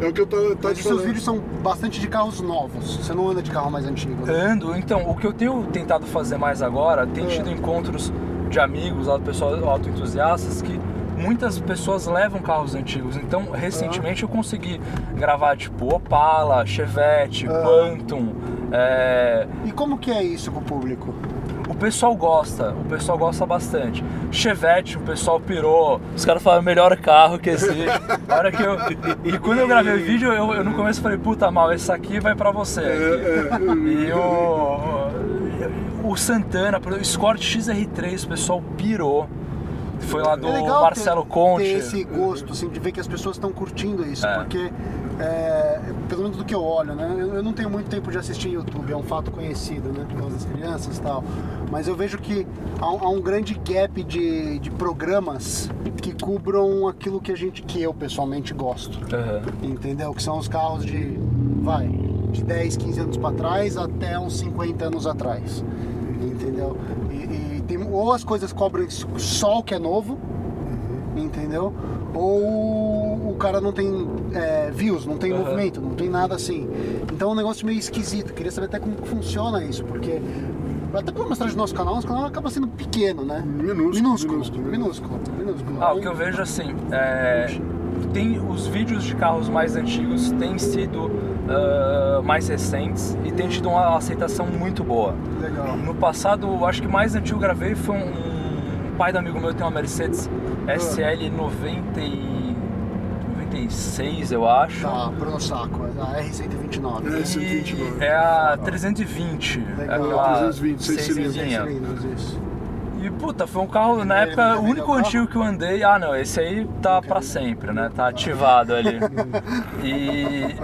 É o que eu tô, tô Mas te os seus vídeos são bastante de carros novos. Você não anda de carro mais antigo. Né? Ando, então, o que eu tenho tentado fazer mais agora, tem tido encontros de amigos, lá, pessoal autoentusiastas, que muitas pessoas levam carros antigos. Então, recentemente eu consegui gravar tipo Opala, Chevette, Quantum. é, E como que é isso pro público? o pessoal gosta, o pessoal gosta bastante. Chevette, o pessoal pirou, os caras falaram melhor carro que existe. A hora que eu, e quando eu gravei o vídeo, eu, eu no começo falei, puta mal, esse aqui vai pra você. Aqui. E o, o Santana, o Escort XR3, o pessoal pirou. Foi lá do é legal Marcelo ter, Conte. ter esse gosto, assim, de ver que as pessoas estão curtindo isso, É. porque é, pelo menos do que eu olho, né? Eu, eu não tenho muito tempo de assistir YouTube, é um fato conhecido, né? Por causa das crianças e tal. Mas eu vejo que há, um- há um grande gap de, de programas que cubram aquilo que a gente, que eu pessoalmente gosto. Aham. Entendeu? Que são os carros de, vai, de 10, 15 anos para trás até uns 50 anos atrás. Entendeu? Ou as coisas cobrem só o que é novo, entendeu? Ou o cara não tem é, views, não tem Aham. movimento, não tem nada assim. Então é um negócio meio esquisito. Queria saber até como funciona isso, porque até pela mostragem do nosso canal, nosso canal acaba sendo pequeno, né? Minúsculo, minúsculo, minúsculo, minúsculo, minúsculo. Ah, o que eu vejo assim, é, tem os vídeos de carros mais antigos têm sido ah, mais recentes e tem tido uma aceitação muito boa. Legal. No passado, eu acho que o mais antigo que eu gravei foi um, um pai do amigo meu tem uma Mercedes SL 90 e 96, eu acho. Tá, Bruno Saco, a R129. É, 129. E é a 320, Legal. aquela 320, seis cilindros. E puta, foi um carro, na Ele época, o único antigo que eu andei. Ah, não, esse aí tá pra sempre, né? Tá ativado ali. E.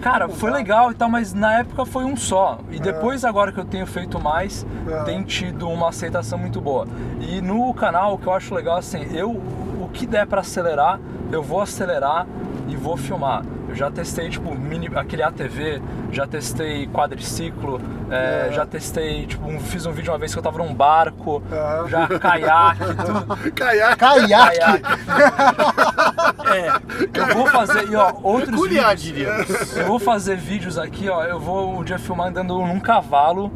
Cara, foi legal e tal, mas na época foi um só. E depois, agora que eu tenho feito mais, É. tem tido uma aceitação muito boa. E no canal, o que eu acho legal, assim, eu, o que der pra acelerar, eu vou acelerar e vou filmar. Eu já testei, tipo, mini, aquele ATV, já testei quadriciclo, é, já testei, tipo, um- fiz um vídeo uma vez que eu tava num barco, É. já caiaque, tudo. Caiaque. Caiaque! É, eu vou fazer, e ó, outros Peculiar, vídeos. diria. Eu vou fazer vídeos aqui, ó. Eu vou um dia filmar andando num cavalo,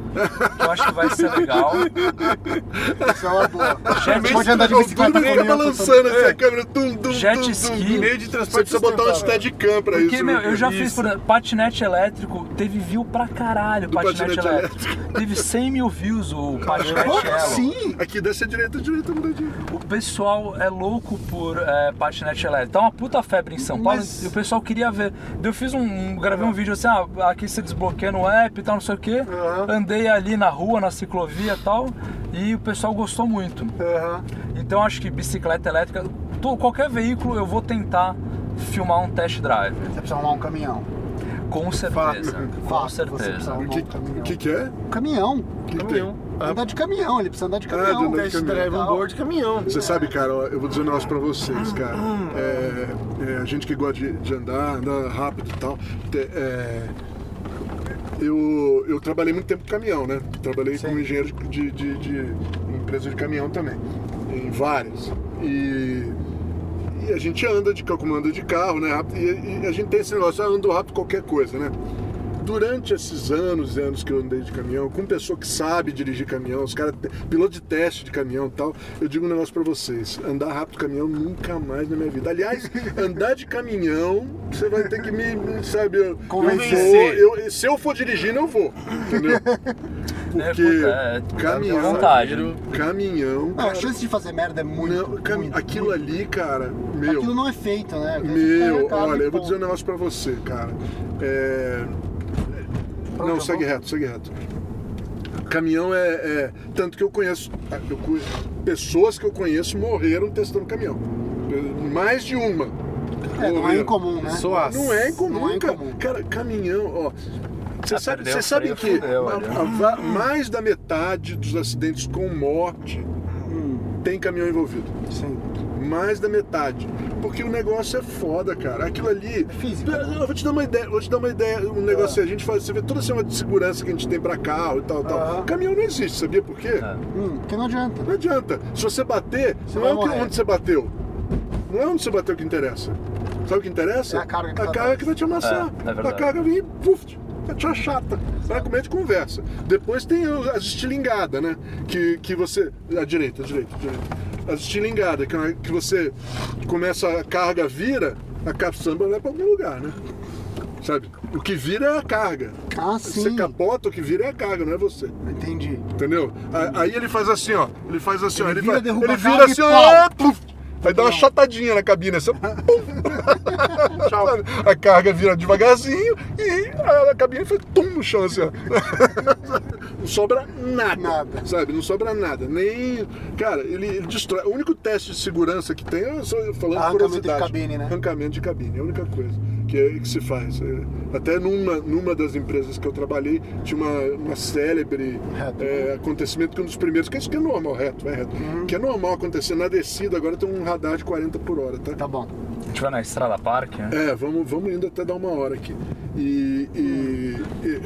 eu acho que vai ser legal. Isso é uma boa. Jet, Pode andar de bicicleta balançando assim, a câmera. Tum, tum, Jet tum, ski. Meio de transporte precisa botar um sustentável. steadicam pra Porque, isso. meu, né? eu já Isso. fiz, por exemplo, patinete elétrico, teve view pra caralho, patinete, patinete elétrico. Teve 100 mil views o patinete Elo. assim? Aqui desce a direita, direita, mudadinha. O pessoal é louco por é, patinete elétrico. Tá uma puta febre em São Paulo Mas- e o pessoal queria ver. Eu fiz um, gravei um vídeo assim, ah, aqui você desbloqueia no app e tal, não sei o que. Aham. Andei ali na rua, na ciclovia e tal, e o pessoal gostou muito. Aham. Então acho que bicicleta elétrica, to- qualquer veículo eu vou tentar filmar um test drive. Você precisa arrumar um caminhão. Com certeza. Com você precisa certeza. O que, um caminhão. o que, que é? Caminhão. que? Caminhão. Ah, Andar de caminhão, ele precisa andar de Ah, caminhão. de andar de Test caminhão. drive on board caminhão. Você sabe, cara, ó, eu vou dizer um negócio pra vocês, cara. É, é, a gente que gosta de, de andar, andar rápido e tal. é, eu, eu trabalhei muito tempo com caminhão, né? Trabalhei Sim. como engenheiro de, de, de empresa de caminhão também. Em várias. E, e a gente anda de como anda de carro, né? E, e a gente tem esse negócio, ah, ando rápido qualquer coisa, né? Durante esses anos e anos que eu andei de caminhão, com pessoa que sabe dirigir caminhão, os caras, piloto de teste de caminhão e tal, eu digo um negócio pra vocês: andar rápido caminhão nunca mais na minha vida. Aliás, andar de caminhão, você vai ter que me, me, sabe, eu, eu vou, Convencer. eu, se eu for dirigindo, eu vou, entendeu? Porque puta, é, caminhão, dá vontade. caminhão, Não, a cara, chance de fazer merda é muito. não, muito, aquilo muito. ali, cara, meu. Aquilo não é feito, né? Meu, Cara, olha, eu vou dizer um negócio pra você, cara. É... Pra Não, eu segue reto, segue reto. Caminhão é, é- Tanto que eu conheço. eu conhe- Pessoas que eu conheço morreram testando caminhão. Mais de uma. É, não é incomum, né? Não é incomum, Não é cara. incomum. Cara, caminhão, ó. Você Ah, sabe, sabem freio, que fudeu, a- a mais da metade dos acidentes com morte Hum, tem caminhão envolvido. sim. Mais da metade. Porque o negócio é foda, cara. Aquilo ali. física, né? Eu vou te dar uma ideia, vou te dar uma ideia, um negócio assim, a gente faz, você vê toda essa de segurança que a gente tem pra carro e tal, tal. Caminhão não existe, sabia por quê? É. Hum, porque não adianta. Não adianta. Se você bater, Você não é morrer. onde você bateu. Não é onde você bateu que interessa. Sabe o que interessa? É a carga que a tá carga que vai te amassar. É, é a carga vem, puf, vai te chata. De conversa. Depois tem as estilingadas, né? Que, que você. A direita, a direita, a direita. As estilingadas, que, que você começa a carga, vira, a caçamba vai pra algum lugar, né? sabe? O que vira é a carga. Ah, Você sim. capota, o que vira é a carga, não é você. Entendi. Entendeu? Aí ele faz assim, ó. Ele faz assim, ó. Ele Ele, vira, vai- ele vira assim, ó. Aí dá uma chatadinha na cabine, assim. Sabe? A carga vira devagarzinho e a cabine foi tum no chão, assim, ó. Não sobra nada, Nada. sabe? Não sobra nada. Nem. Cara, ele, ele destrói. O único teste de segurança que tem, eu só falando Arrancamento de curiosidade. cabine, né? Arrancamento de cabine, é a única coisa que, é- que se faz. É, Até numa, numa das empresas que eu trabalhei, tinha uma, uma célebre é, acontecimento que um dos primeiros, que isso que é normal, reto, é reto. Uhum. Que é normal acontecer na descida, agora tem um radar de 40 por hora, tá? Tá bom. A gente vai na Estrada Parque, né? É, vamos, vamos indo até dar uma hora aqui. E, e-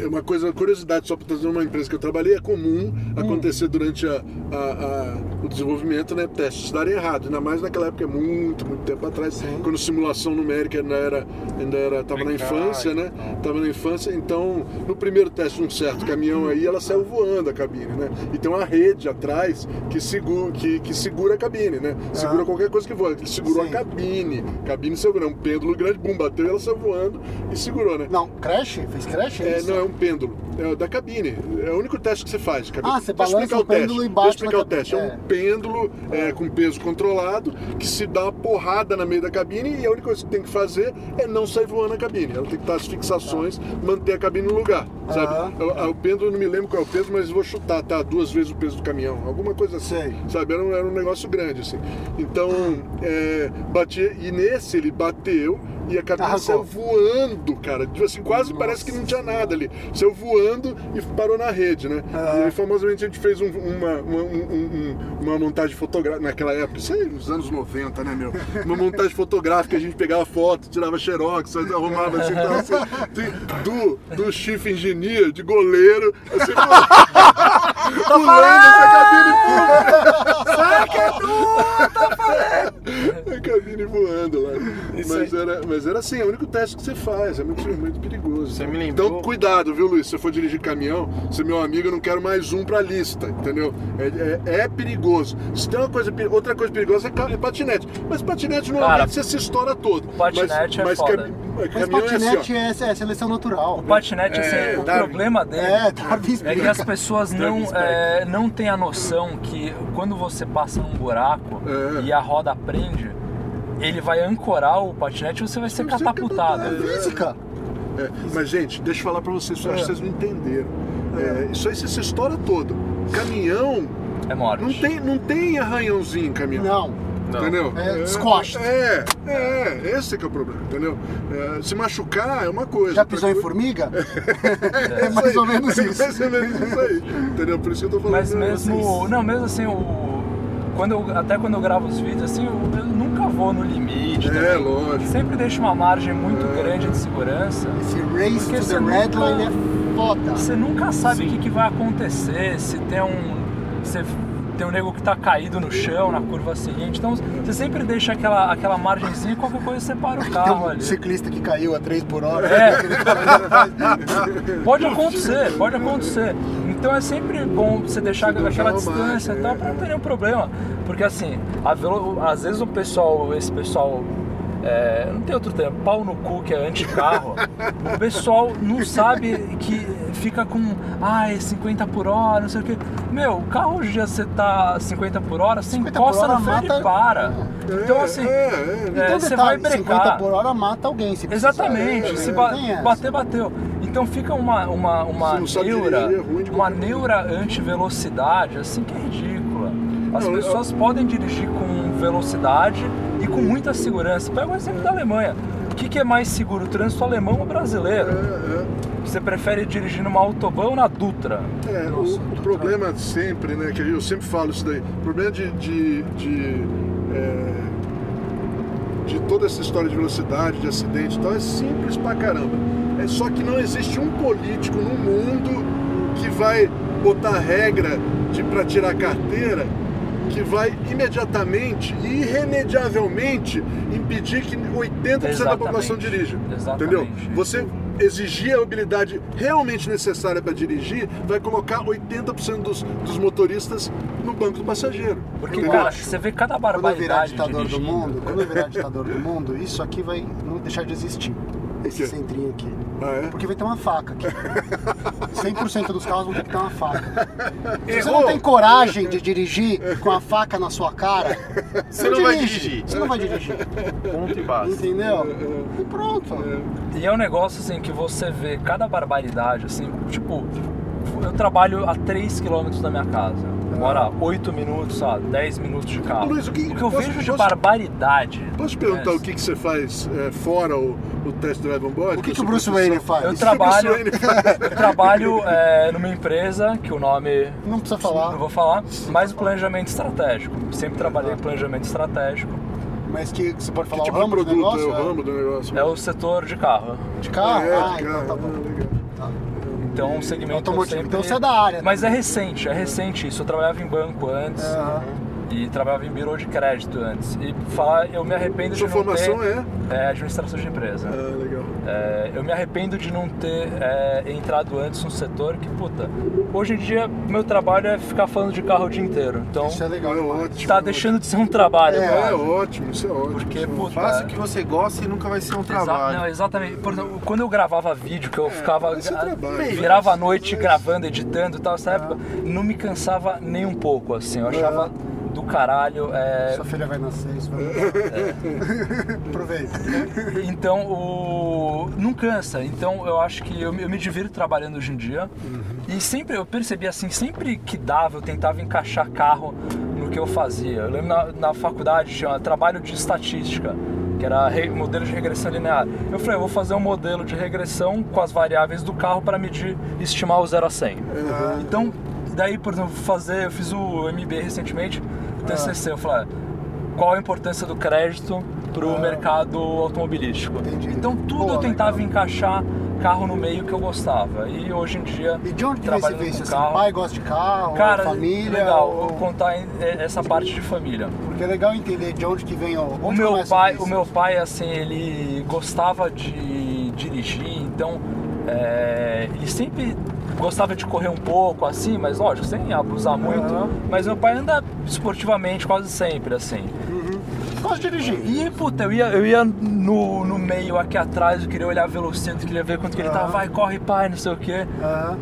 e uma coisa, curiosidade, só para trazer uma empresa que eu trabalhei, é comum acontecer durante a- a- a- o desenvolvimento, né, testes darem errado. Ainda mais naquela época, muito, muito tempo atrás, quando simulação numérica ainda era, ainda era, tava na infância, né? Tava na infância, então no primeiro teste, um certo caminhão aí, ela saiu voando a cabine, né? E tem uma rede atrás que segura, que, que segura a cabine, né? Segura Ah. qualquer coisa que voa. Ele segurou Sim. a cabine. Cabine segurou, um pêndulo grande, bum, bateu e ela saiu voando e segurou, né? Não, crash? Fez crash? É, isso? não, é um pêndulo. É da cabine. É o único teste que você faz. Cabine. Ah, você balança explicar o o teste. pêndulo e Deixa eu bate explicar o teste. É um pêndulo é, com peso controlado que se dá uma porrada na meio da cabine e a única coisa que tem que fazer é não sair voando a cabine. Ela tem que estar as fixações, manter a cabine no lugar. Sabe? Aham. O, o pêndulo, não me lembro qual é o peso, mas vou chutar, tá? Duas vezes o peso do caminhão. Alguma coisa assim. Sei. Sabe? Era um, era um negócio grande, assim. Então, é, batia, e nesse ele bateu e a cabine Arrancou. saiu voando, cara. Tipo assim, quase parece que não tinha nada ali. Saiu voando e parou na rede, né? Ah. E aí, famosamente, a gente fez um- uma, uma, um- um- uma montagem fotográfica naquela época, isso aí, nos anos 90, né, meu? Uma montagem fotográfica, a gente pegava foto, tirava xerox, arrumava assim, então, assim do, do chief engineer, de goleiro, assim, pulando essa cabine a cabine voando lá. Mas era, mas era assim, é o único teste que você faz, é muito, muito perigoso. Você né? me lembrou- Então cuidado, viu, Luiz? Se você for dirigir caminhão, você é meu amigo, eu não quero mais um pra lista, entendeu? É, é- é perigoso. Se tem uma coisa, outra coisa perigosa é, é patinete. Mas patinete normalmente você se estoura todo. patinete mas, é mas foda. cam- Mas caminhão é assim, patinete é, é seleção natural. O patinete, assim, É, o Darwin. problema dele É, é que as pessoas não, é, não têm a noção que quando você passa num buraco É. e a roda prende, ele vai ancorar o patinete e você vai ser Você catapultado. catapultado. Física. É, mas, gente, deixa eu falar pra vocês, eu acho que vocês não entenderam. É, isso aí você se estoura todo. Caminhão, É morte. não tem, não tem arranhãozinho em caminhão. Não. Entendeu? É, descosta. É, é, esse que é o problema, entendeu? É, se machucar é uma coisa. Já pisou em formiga? coisa- É mais ou menos É isso. mais ou menos isso aí. Entendeu? Por isso que eu tô falando Mas pra mesmo. vocês. Não, mesmo assim, o. Quando eu, até quando eu gravo os vídeos, assim, eu, eu nunca vou no limite. É, também. lógico. Sempre deixo uma margem muito grande de segurança. Esse race to você the red line é foda. Você nunca sabe o que, que vai acontecer, se tem um. Se tem um nego que tá caído no chão na curva seguinte. Então você sempre deixa aquela, aquela margenzinha e qualquer coisa você para o Tem carro um ali. ciclista que caiu a 3 por hora. É. Pode acontecer, pode acontecer. Então é sempre bom você deixar aquela distância e tal é. pra não ter nenhum problema. Porque assim, velo- às vezes o pessoal, esse pessoal. É, não tem outro termo, pau no cu que é anti-carro. o pessoal não sabe que fica com ai, 50 por hora, não sei o que. Meu, o carro hoje dia você tá 50 por hora, você 50 encosta hora no freio mata- e para. Então É, assim, é, é. é, Então, você vai brecar. 50 por hora mata alguém. Se. Exatamente, É, se é, ba- bater, bateu. Então fica uma, uma, uma neura, dirigir, é uma neura anti-velocidade, assim que é ridícula. As pessoas podem dirigir com velocidade com muita segurança. Pega o exemplo da Alemanha. O que, que é mais seguro, o trânsito alemão ou brasileiro? É, Você prefere dirigir numa autobahn ou na Dutra? é. É, o, o problema sempre, né, que eu sempre falo isso daí, o problema de, de, de, é, de toda essa história de velocidade, de acidente e tal, é simples pra caramba. É só que não existe um político no mundo que vai botar regra de para tirar carteira que vai imediatamente e irremediavelmente impedir que 80% da população Exatamente. dirija. Exatamente. Entendeu? Você exigir a habilidade realmente necessária para dirigir vai colocar 80% dos, dos motoristas no banco do passageiro. Porque, cara, você vê cada Quando eu virar barbaridade ditador do dirigindo. mundo, quando eu virar ditador do mundo, isso aqui vai não deixar de existir. Esse centrinho aqui. Ah, é? Porque vai ter uma faca aqui. 100% dos carros vão ter que ter uma faca. Se você não tem coragem de dirigir com a faca na sua cara, Você não vai dirige. dirigir. Você não vai dirigir. Ponto e basta. Entendeu? E pronto. E é um negócio assim que você vê cada barbaridade, assim, tipo, eu trabalho a 3 km da minha casa. Demora 8 minutos, sabe? 10 minutos de carro. Luiz, o que- que eu posso- vejo de posso- barbaridade. Posso te perguntar é, o que, que você faz é, fora o, o test drive on board? O que, que o Bruce? Wayne faz? Eu trabalho, eu trabalho é, numa empresa que o nome Não precisa não falar, vou falar, mas o planejamento estratégico. Sempre trabalhei em planejamento estratégico. mas que você pode Que falar tipo o de ramo do produto negócio? é o ramo do negócio? É o setor de carro. De carro? É, ah, de então carro, tá bom. ah, legal. Então, um segmento Automotivo. sempre... Então você é da área. Mas é recente, é recente isso. Eu trabalhava em banco antes Aham. E trabalhava em birô de crédito antes. E falar, eu me arrependo Sua de não formação ter... é? É administração de empresa. Ah, legal. É, eu me arrependo de não ter é, entrado antes no setor que, puta, hoje em dia meu trabalho é ficar falando de carro o dia inteiro. Então, Isso é legal. É ótimo. tá deixando de ser um trabalho, É, cara. É ótimo, isso é ótimo. Porque, puta... Faça o que você gosta e nunca vai ser um Exa- trabalho. não, exatamente. Por exemplo, quando eu gravava vídeo, que eu ficava. é trabalho. virava a noite gravando, editando e tal, essa época, não me cansava nem um pouco, assim. Eu achava do caralho. é, Sua filha vai nascer, isso vai Aproveita. Então, o... não cansa. Então, eu acho que eu, me- eu me divirto trabalhando hoje em dia. E sempre, eu percebi assim, sempre que dava, eu tentava encaixar carro no que eu fazia. Eu lembro na, na faculdade tinha trabalho de estatística, que era re- modelo de regressão linear. Eu falei, eu vou fazer um modelo de regressão com as variáveis do carro para medir, estimar o 0 a 100. Então, daí, por exemplo, fazer, eu fiz o MBA recentemente, TCC, eu falei, ah, qual a importância do crédito para o mercado automobilístico? Entendi. Então, tudo Pô, eu tentava legal. encaixar carro no meio que eu gostava. E hoje em dia, E de onde que vício? com Assim, pai gosta de carro, cara, família? legal, ou- vou contar é, essa parte de família. Porque é legal entender de onde que vem o. O meu pai, o meu pai assim, ele gostava de dirigir, então é, ele sempre gostava de correr um pouco assim, mas lógico, sem abusar muito. Aham. Mas meu pai anda esportivamente quase sempre assim. Gosta de dirigir. E puta, eu ia, eu ia no, no meio aqui atrás, eu queria olhar o velocímetro, queria ver quanto que ele tava, Aham. vai, corre pai, não sei o quê.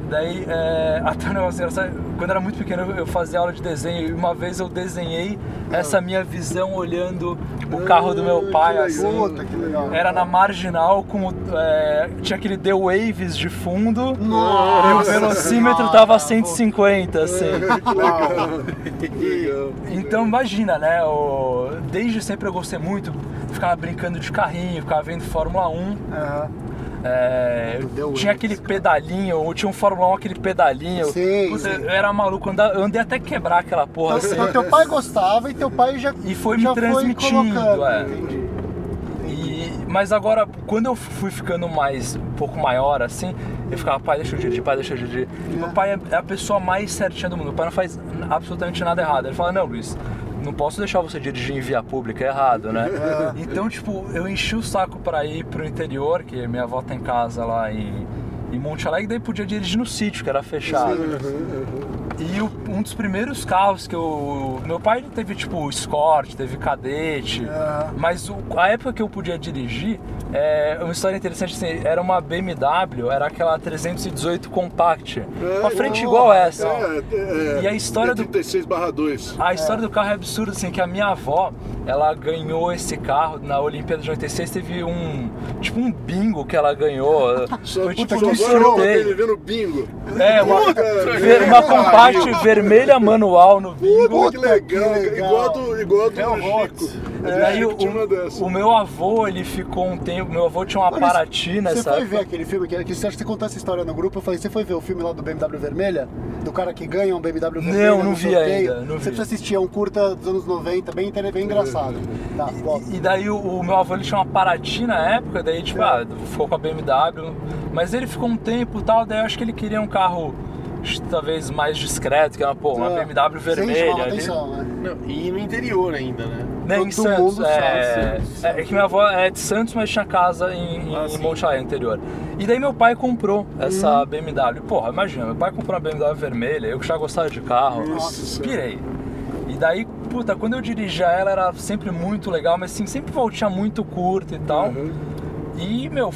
Daí, é, até um negócio engraçado, quando era muito pequeno eu- fazia aula de desenho e uma vez eu desenhei essa minha visão olhando o carro do meu Ah, pai, que assim. Puta, que legal. Era na marginal, com é, tinha aquele The Waves de fundo e o Nossa velocímetro senhora, tava 150, assim. Que legal. Então imagina, né? o- Desde sempre eu gostei muito, ficava brincando de carrinho, ficava vendo Fórmula 1. Aham. É, Waves, tinha aquele pedalinho, ou tinha um Fórmula 1, aquele pedalinho. Sim, Puta, sim. Eu era maluco, eu andei até quebrar aquela porra Então, assim. então teu pai gostava e teu pai já E foi me já transmitindo, colocando, é. Entendi. E- mas agora, quando eu fui ficando mais, um pouco maior assim, eu ficava, pai, deixa eu dirigir, pai, deixa eu dirigir. E Meu pai é- é a pessoa mais certinha do mundo. Meu pai não faz absolutamente nada errado. Ele fala, não, Luiz, não posso deixar você dirigir em via pública, é errado, né? Então, tipo, eu enchi o saco pra ir pro interior, que minha avó tem casa lá em, em Monte Alegre, daí podia dirigir no sítio, que era fechado. E o- um dos primeiros carros que eu. Meu pai teve tipo Escort, teve Cadete, Aham. mas o- a época que eu podia dirigir, é uma história interessante assim, era uma BMW, era aquela 318 Compact, com a frente oh, igual essa. É, é, E a história é do- 36 barra 2. A história do carro é absurda, assim, que a minha avó, ela ganhou esse carro na Olimpíada de 96, teve um, tipo um bingo que ela ganhou, foi tipo um sorteio. bingo. É, uma, uma compact vermelha manual no bingo. Puta, que legal. que legal. Igual a do, igual a do É o Chico. Rox. E o, o meu avô, ele ficou um tempo, meu avô tinha uma Olha, Paraty Você nessa foi época. ver aquele filme que, que você acha que você contou essa história no grupo? Eu falei, você foi ver o filme lá do BMW vermelha? Do cara que ganha um BMW vermelha? Não, não no vi sorteio? ainda, não Você vi. precisa assistir, é um curta dos anos 90, bem, bem engraçado. Tá, volta. E daí o, o meu avô ele tinha uma Paraty na época, daí tipo, ah, ficou com a BMW, mas ele ficou um tempo e tal, daí eu acho que ele queria um carro talvez mais discreto, que é uma, pô, uma É, BMW vermelha. ali. atenção, né? Não, e no interior ainda, né? Né, em Todo Santos, mundo é, sabe, é, é que minha avó é de Santos, mas tinha casa em, Ah, em interior. E daí meu pai comprou essa Uhum. BMW. Porra, imagina, meu pai comprou uma BMW vermelha, eu que já gostava de carro, Nossa. pirei. E daí, puta, quando eu dirigia ela era sempre muito legal, mas assim, sempre voltinha muito curta e tal. Uhum. E, meu,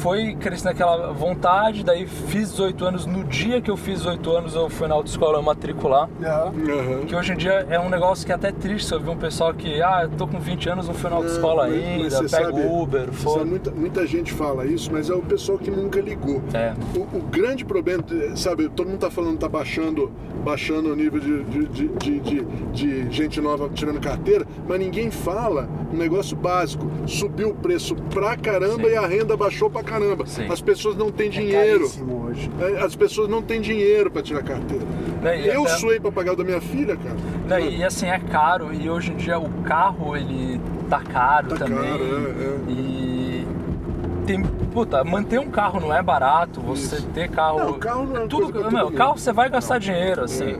foi crescendo aquela vontade, daí fiz 18 anos. No dia que eu fiz 18 anos, eu fui na autoescola matricular. Aham. Que hoje em dia é um negócio que é até triste você ouvir um pessoal que, ah, eu tô com 20 anos, não fui na autoescola mas ainda, pego sabe- Uber, foda. muita, muita gente fala isso, mas é o pessoal que nunca ligou. É. O, o grande problema, sabe, todo mundo tá falando que tá baixando, baixando o nível de, de, de, de, de- de gente nova tirando carteira, mas ninguém fala um negócio básico. Subiu o preço pra caramba Sim. e a renda baixou pra caramba. Sim. As pessoas não têm É dinheiro. caríssimo hoje. É, As pessoas não têm dinheiro pra tirar carteira. Né, e Eu até- suei pra pagar o da minha filha, cara. né, e assim, é caro, e hoje em dia o carro, ele tá caro Tá também. caro, é, é. E tem, puta, manter um carro não é barato, você Isso. ter carro. Não, carro não é tudo, coisa meu, carro você vai gastar dinheiro, assim.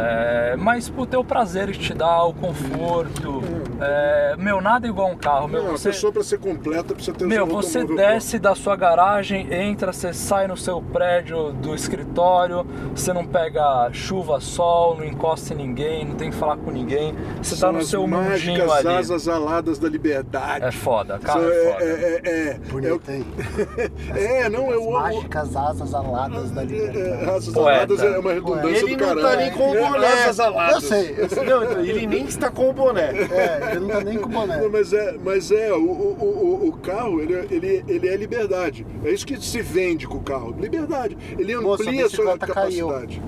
É, mas por ter o prazer que te dá, o conforto. É, meu, nada igual um carro. Meu, Não, você, a pessoa pra ser completa precisa ter meu, você desce da sua garagem, entra, você sai no seu prédio do escritório, você não pega chuva, sol, não encosta em ninguém, não tem que falar com ninguém, você tá São no as seu mundinho mágicas ali. asas aladas da liberdade. É foda, cara, São- é foda. é, é, é, é, Bonito, hein? é, não, As eu mágicas asas aladas da É, liberdade. asas Poeta. aladas é uma redundância Ele do não caralho. tá nem com o É, boné. asas aladas. Eu sei, eu sei. Não, ele nem está com o boné. É, ele não tá nem com o boné. Não, mas é, mas é o, o, o, o carro, ele, ele, ele é liberdade. É isso que se vende com o carro. Liberdade. Ele Moça, a amplia a sua bicicleta caiu. capacidade.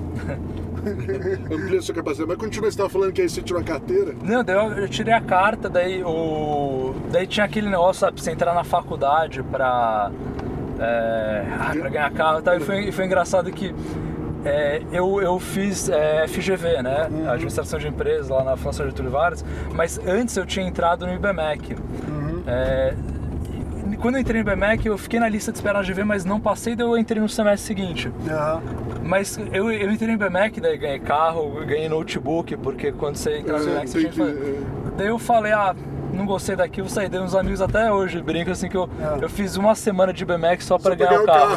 amplia a sua capacidade. Mas continua, você estava falando que aí você tirou a carteira. Não, daí eu, eu tirei a carta, daí o. Daí tinha aquele negócio, sabe, pra você entrar na faculdade pra. É, ah, pra ganhar carro e tal. E foi, e foi engraçado que é, eu, eu fiz é, FGV, né? Administração de Empresas lá na Fundação Getúlio Vargas, mas antes eu tinha entrado no IBMEC. É, e quando eu entrei no IBMEC, eu fiquei na lista de espera na GV, mas não passei, daí eu entrei no semestre seguinte. Aham. Mas eu, eu entrei no IBMEC, daí ganhei carro, ganhei notebook, porque quando você entra no É, IBMEC você tinha que fazer. Daí eu falei, ah, não gostei daqui, vou sair. Daí uns amigos até hoje brincam assim que eu, É. eu fiz uma semana de BMX só pra ganhar o ganhar o carro.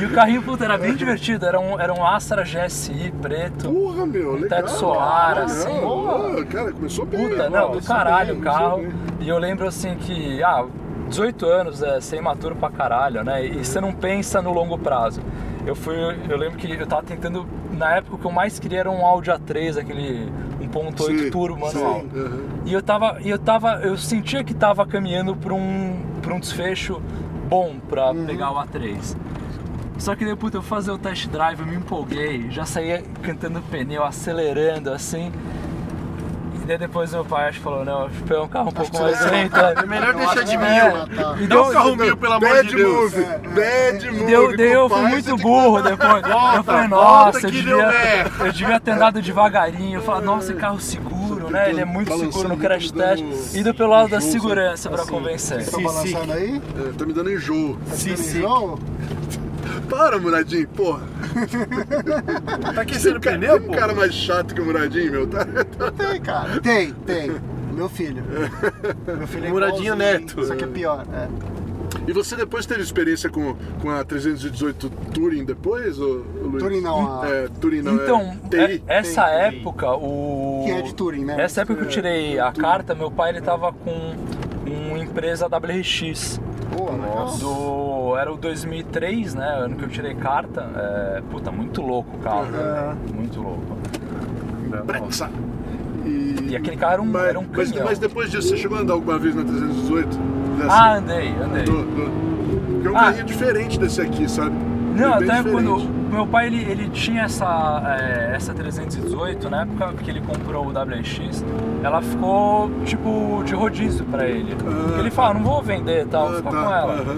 e o carrinho, puta, era bem divertido. Era um, era um Astra GSI preto. Porra, meu, Um legal. teto solar, Legal. assim. Cara, começou bem. Puta, não, do caralho o carro. bem. E eu lembro assim que, ah, 18 anos, é, ser imaturo pra caralho, né? E você não pensa no longo prazo. Eu fui, eu lembro que eu tava tentando, na época o que eu mais queria era um Audi A3, aquele 1.8 Sim, turbo manual. sim, aham. E eu tava, e eu tava, eu sentia que tava caminhando pra um, pra um desfecho bom pra Uhum. pegar o A3. Só que daí, puta, eu fui fazer o test drive, eu me empolguei, já saía cantando pneu, acelerando assim. E daí depois meu pai acho que falou, não, acho que um carro um pouco mais lento. É melhor deixar de mil. Tá. E Dá um deu, carro mil, pelo amor de Deus. move, bad move. deu, daí eu fui muito burro depois. eu falei, nossa, eu devia, deu merda." eu devia ter andado devagarinho. Eu falei, nossa, carro seguro, né? Ele é muito seguro no crash dando test. Indo pelo lado da segurança pra assim. convencer. Tá balançando aí? É, tá me dando enjoo. Tá Sim, tendo sim. enjoo? Para, Muradinho, porra. Tá aquecendo o Tem um pneu, cara- pô? um cara mais chato que o Muradinho, meu. Tá, Tem, cara. Tem, tem. Meu filho. Meu filho é Muradinho igualzinho, Neto. Só que é pior. É. E você depois teve experiência com, com a 318 Touring depois, ô Luiz? Touring não, a- É, Touring não, Então, é, é- TI. essa TI. época, o. Que é de Turing, né? Essa época que eu tirei a carta, meu pai ele tava com uma empresa WRX. Pô, legal. Do, era o 2003, né? Ano que eu tirei carta. É, puta, muito louco o carro. né? Muito louco. Bretza. E aquele carro era um, mas, era um mas, canhão. mas depois disso, você chegou a andar alguma vez na 318? Dessa- Ah, andei, andei. do, do, porque é um Ah. carrinho diferente desse aqui, sabe? Não, É até diferente. quando meu pai ele, ele tinha essa é, essa 318 na época que ele comprou o WX, ela ficou tipo de rodízio pra ele. Porque ele fala, não vou vender e tal, Ah, ficar tá, com ela. aham,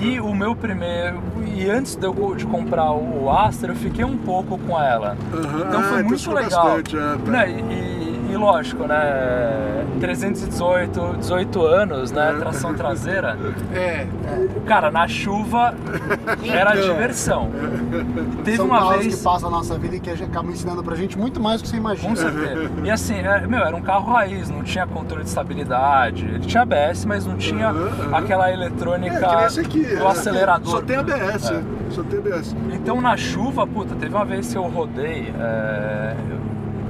E o meu primeiro e antes de eu de comprar o Astra, eu fiquei um pouco com ela. Aham. Então Ah, foi então muito legal. bastante, ah, tá. Né, E, e- lógico, né? 318, 18 anos, né? Tração traseira. É. Cara, na chuva era Então. diversão. Teve São uma vez. que passam a nossa vida e que acaba ensinando pra gente muito mais do que você imagina. Com certeza. E assim, é, meu, era um carro raiz, não tinha controle de estabilidade. Ele tinha ABS, mas não tinha Aham, aham. aquela É, eletrônica esse aqui. do é, acelerador. Só tem ABS, É. é. só tem ABS. Então na chuva, puta, teve uma vez que eu rodei, é,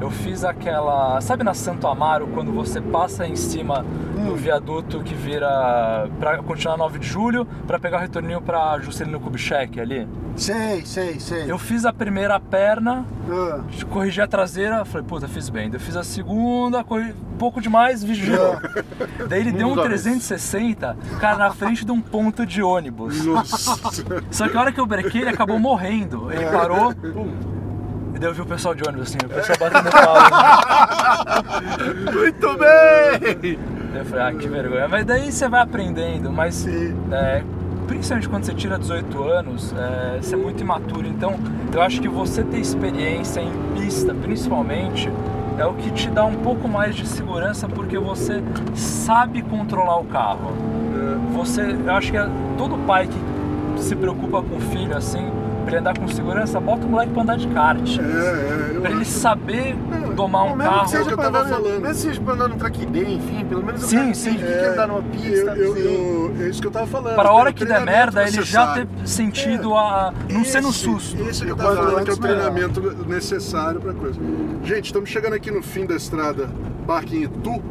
eu, fiz aquela. Sabe na Santo Amaro, quando você passa em cima no viaduto que vira pra continuar 9 de julho, pra pegar o retorninho pra Juscelino Kubitschek ali. Sei, sei, sei. Eu fiz a primeira perna, Ah, corrigi a traseira, falei, puta, fiz bem. Daí Eu fiz a segunda, corri pouco demais, vi girou. Daí ele deu um Não dá 360, cara, na frente de um ponto de ônibus. Nossa. Só que a hora que eu brequei, ele acabou morrendo. Ele parou, pum. E daí eu vi o pessoal de ônibus assim, o pessoal batendo palma. Muito bem! Daí eu falei, ah, que vergonha. Mas daí você vai aprendendo, mas é, principalmente quando você tira 18 anos, é, você é muito imaturo. Então eu acho que você ter experiência em pista, principalmente, é o que te dá um pouco mais de segurança porque você sabe controlar o carro. Você, eu acho que é todo pai que se preocupa com o filho assim, pra ele andar com segurança, bota o moleque pra andar de kart. É, é, eu Pra ele acho- saber domar um carro. que seja É o que eu pra tava andar, falando. Mesmo que seja pra andar no track day, enfim, pelo menos Sim, cara sim. entende o que é andar numa pista. Eu, eu, sim. eu- é isso que eu tava falando. Para a hora que der merda, ele já ter sentido a. não ser no Esse- susto. Esse que eu tava falando, que é o treinamento necessário pra coisa. Gente, estamos chegando aqui no fim da estrada Parque em Itu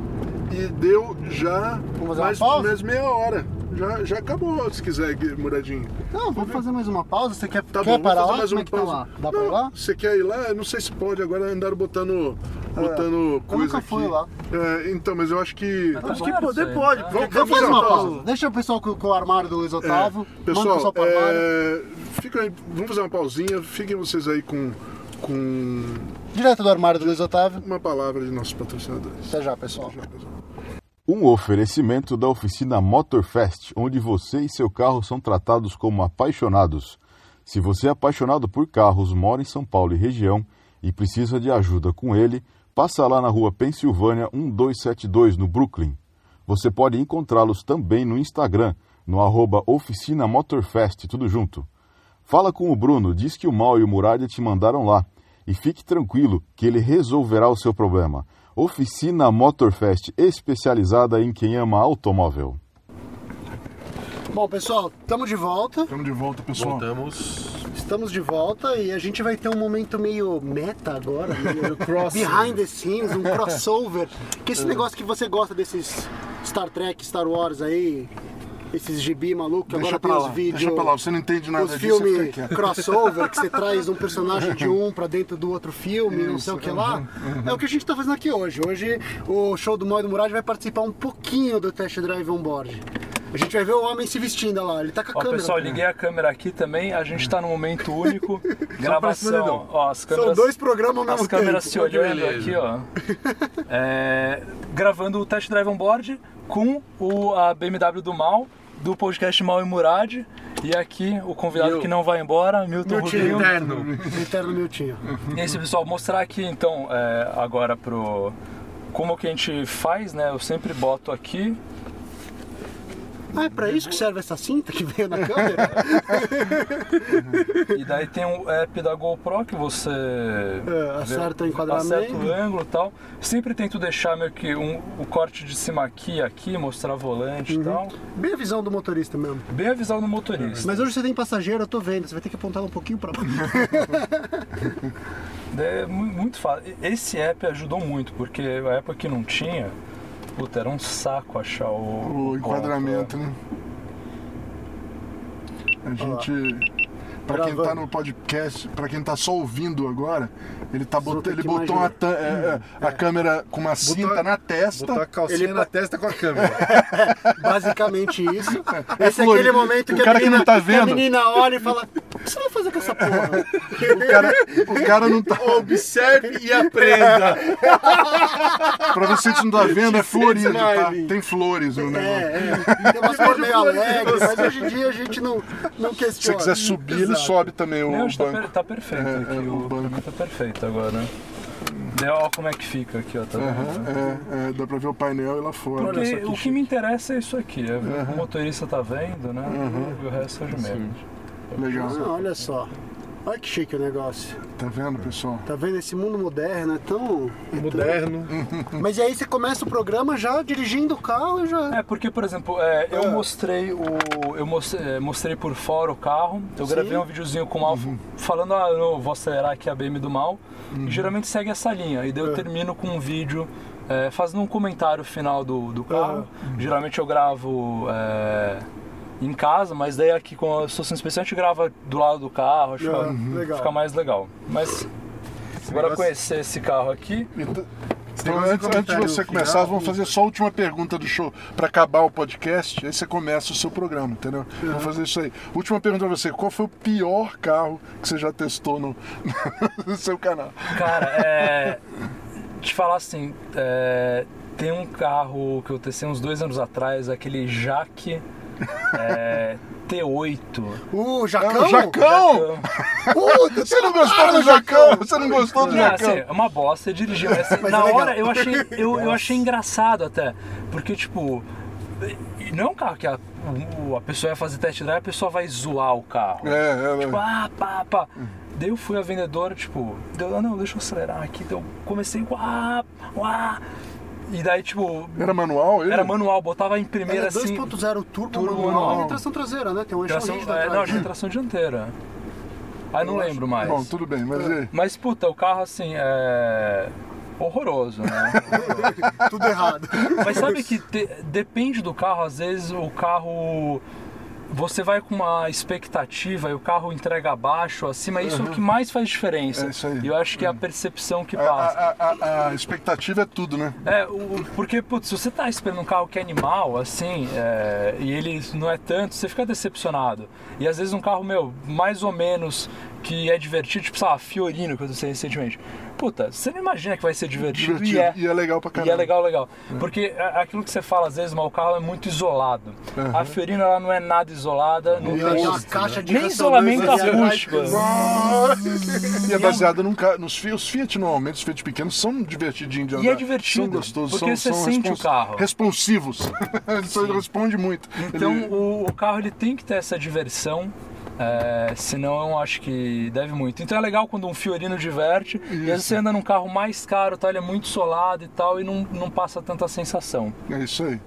e deu já mais, mais meia hora. Já, já acabou, se quiser, Muradinho. Não, vamos fazer mais uma pausa. Você quer, Tá quer bom, parar vamos lá? fazer mais Como uma é que tá pausa. lá? Dá pra Não, ir lá? Você quer ir lá? Eu não sei se pode, agora andaram botando, botando Eu coisa nunca aqui. fui lá. É, então, mas eu acho que... Mas tá Acho que poder aí, pode. tá? Vamos, Vamos fazer uma pausa. pausa. Deixa o pessoal com, com o armário do Luiz Otávio. É, Manda o pessoal, pessoal é, fica aí, vamos fazer uma pausinha. Fiquem vocês aí com, com Direto do armário do Luiz Otávio. uma palavra de nossos patrocinadores. Até já, pessoal. Um oferecimento da oficina Motorfest, onde você e seu carro são tratados como apaixonados. Se você é apaixonado por carros, mora em São Paulo e região e precisa de ajuda com ele, passa lá na rua Pensilvânia 1272, no Brooklyn. Você pode encontrá-los também no Instagram, no arroba Oficina Motorfest, tudo junto. Fala com o Bruno, diz que o Mal e o Muralha te mandaram lá. E fique tranquilo que ele resolverá o seu problema. Oficina Motorfest, especializada em quem ama automóvel. Bom, pessoal, estamos de volta. Estamos de volta, pessoal. Voltamos. Estamos de volta e a gente vai ter um momento meio meta agora, meio Crossover. behind the scenes, um crossover. Que esse negócio que você gosta desses Star Trek, Star Wars aí, esses gibi maluco que Deixa agora tem lá, os vídeos. deixa pra lá. Você não entende nada os disso, você filmes quieto. crossover, que você traz um personagem de um pra dentro do outro filme, não sei o que lá. É o que a gente tá fazendo aqui hoje. Hoje o show do Mal e do Murad vai participar um pouquinho do test drive on board. A gente vai ver o homem se vestindo lá, ele tá com a Ó, câmera. pessoal, liguei a câmera aqui também. A gente tá num momento único. gravação. Ó, as São câmeras. dois programas ao As mesmo câmeras tempo. se olhando beleza. aqui, ó. É, gravando o test drive on board com o, a BMW do Mal, do podcast Mal e Murad. E aqui o convidado eu. que não vai embora, Milton Milton Rubinho. Interno. Eterno Miltinho. E é isso, pessoal, mostrar aqui então é, agora pro. Como que a gente faz, né? Eu sempre boto aqui. Ah, é pra isso que serve essa cinta que veio na câmera? E daí tem um app da GoPro que você É, acerta o enquadramento. acerta o ângulo e tal. Sempre tento deixar meio que um, o corte de cima aqui aqui, mostrar volante Uhum. e tal. Bem a visão do motorista mesmo. Bem a visão do motorista. Mas hoje você tem passageiro, eu tô vendo, você vai ter que apontar um pouquinho pra baixo. É mu- muito fácil. Esse app ajudou muito, porque a época que não tinha, puta, era um saco achar o, O enquadramento, né? A gente. Pra quem tá no podcast, pra quem tá só ouvindo agora, ele, tá bot... ele que botou uma é, é, a câmera com uma cinta na testa. Botar a calcinha Ele- na testa com a câmera. Basicamente isso. Esse é aquele momento O que, cara a que menina, não tá que a menina olha e fala: que você vai fazer com essa porra? O cara, o cara não tá. Observe e aprenda. Pra você que não tá vendo, é florido, tá? Tem flores no negócio. É, é. Tem umas cores meio alegres, mas hoje em dia a gente não, não Se você questiona. quiser subir, ele Exato. sobe também o Não, tá, banco. per- tá perfeito É, aqui, é, o, o banco. tá perfeito agora. Daí, ó como é que fica aqui, ó, tá vendo? Aham, é, é, dá pra ver o painel e lá fora. Porque Olha o que me interessa é isso aqui, é ver o motorista tá vendo, né? E o resto é de menos. Legal. Ah, olha só. Olha que chique o negócio. Tá vendo, pessoal? Tá vendo? Esse mundo moderno é tão. Moderno. Mas aí você começa o programa já dirigindo o carro e já. É, porque, por exemplo, é, eu Ah. mostrei o. Eu mostrei, é, mostrei por fora o carro. Eu Sim. gravei um videozinho com o mal falando, ah, eu vou acelerar aqui a BM do mal. E geralmente segue essa linha. E daí eu termino com um vídeo é, fazendo um comentário final do, do carro. Geralmente eu gravo é, em casa, mas daí aqui com a sou especial a gente grava do lado do carro, acho Ah, que legal. fica mais legal. Mas agora negócio- conhecer esse carro aqui, Então, então, antes, antes de você final, começar, vamos fazer só a última pergunta do show para acabar o podcast. Aí você começa o seu programa, entendeu? Vamos fazer isso aí. Última pergunta pra você: qual foi o pior carro que você já testou no, no seu canal? cara, é. Te falar assim, é, tem um carro que eu testei uns dois anos atrás, aquele Jaque é, T8. O Ah, Jacão? o Jacão! Você não gostou do Jacão? Você não gostou do Não, assim, Jacão? é uma bosta dirigir, mas, assim, Mas na é hora eu achei, eu, eu achei engraçado até. Porque, tipo, não é um carro que a, a pessoa vai fazer test drive, a pessoa vai zoar o carro. É, é, Tipo, é. ah, pá, pá. Daí eu fui a vendedora, tipo, deu, ah, não, deixa eu acelerar aqui. Eu comecei, uá, uá. E daí, tipo, Era manual ele? era manual, botava em primeira é assim. 2.0 turbo, turbo manual manual. e tração traseira, né? Tem um eixo Tração, rígido é, não, acho que é tração dianteira. Aí não lembro mais. Bom, tudo bem, mas aí? Mas, puta, o carro assim é. horroroso, né? Tudo errado. Mas sabe que te- depende do carro, às vezes o carro. Você vai com uma expectativa e o carro entrega abaixo, acima, isso é o que mais faz diferença. É isso aí. E eu acho que é a percepção que A, passa. a- a- a expectativa é tudo, né? É, o- porque, putz, se você tá esperando um carro que é animal, assim, é, e ele não é tanto, você fica decepcionado. E às vezes um carro, meu, mais ou menos que é divertido, tipo, sei lá, Fiorino, que eu sei recentemente. Puta, você não imagina que vai ser divertido, Divertido. e é. E é legal pra E caramba. é legal, legal. Porque a- aquilo que você fala, às vezes, mas o carro é muito isolado. A Fiorino, ela não é nada isolada, não E tem tem uma caixa de nem isolamento acústico. E é baseado num carro. Nos Fiat, os Fiat normalmente, os Fiat pequenos, são divertidinhos de andar. E é divertido, São gostosos, porque são, você são sente o carro. Responsivos. Ele responde muito. Então Ele- o, o carro ele tem que ter essa diversão. É, senão eu acho que deve muito. Então é legal quando um Fiorino diverte e às vezes você anda num carro mais caro, tá? ele é muito solado e tal, e não, não passa tanta sensação. É isso aí.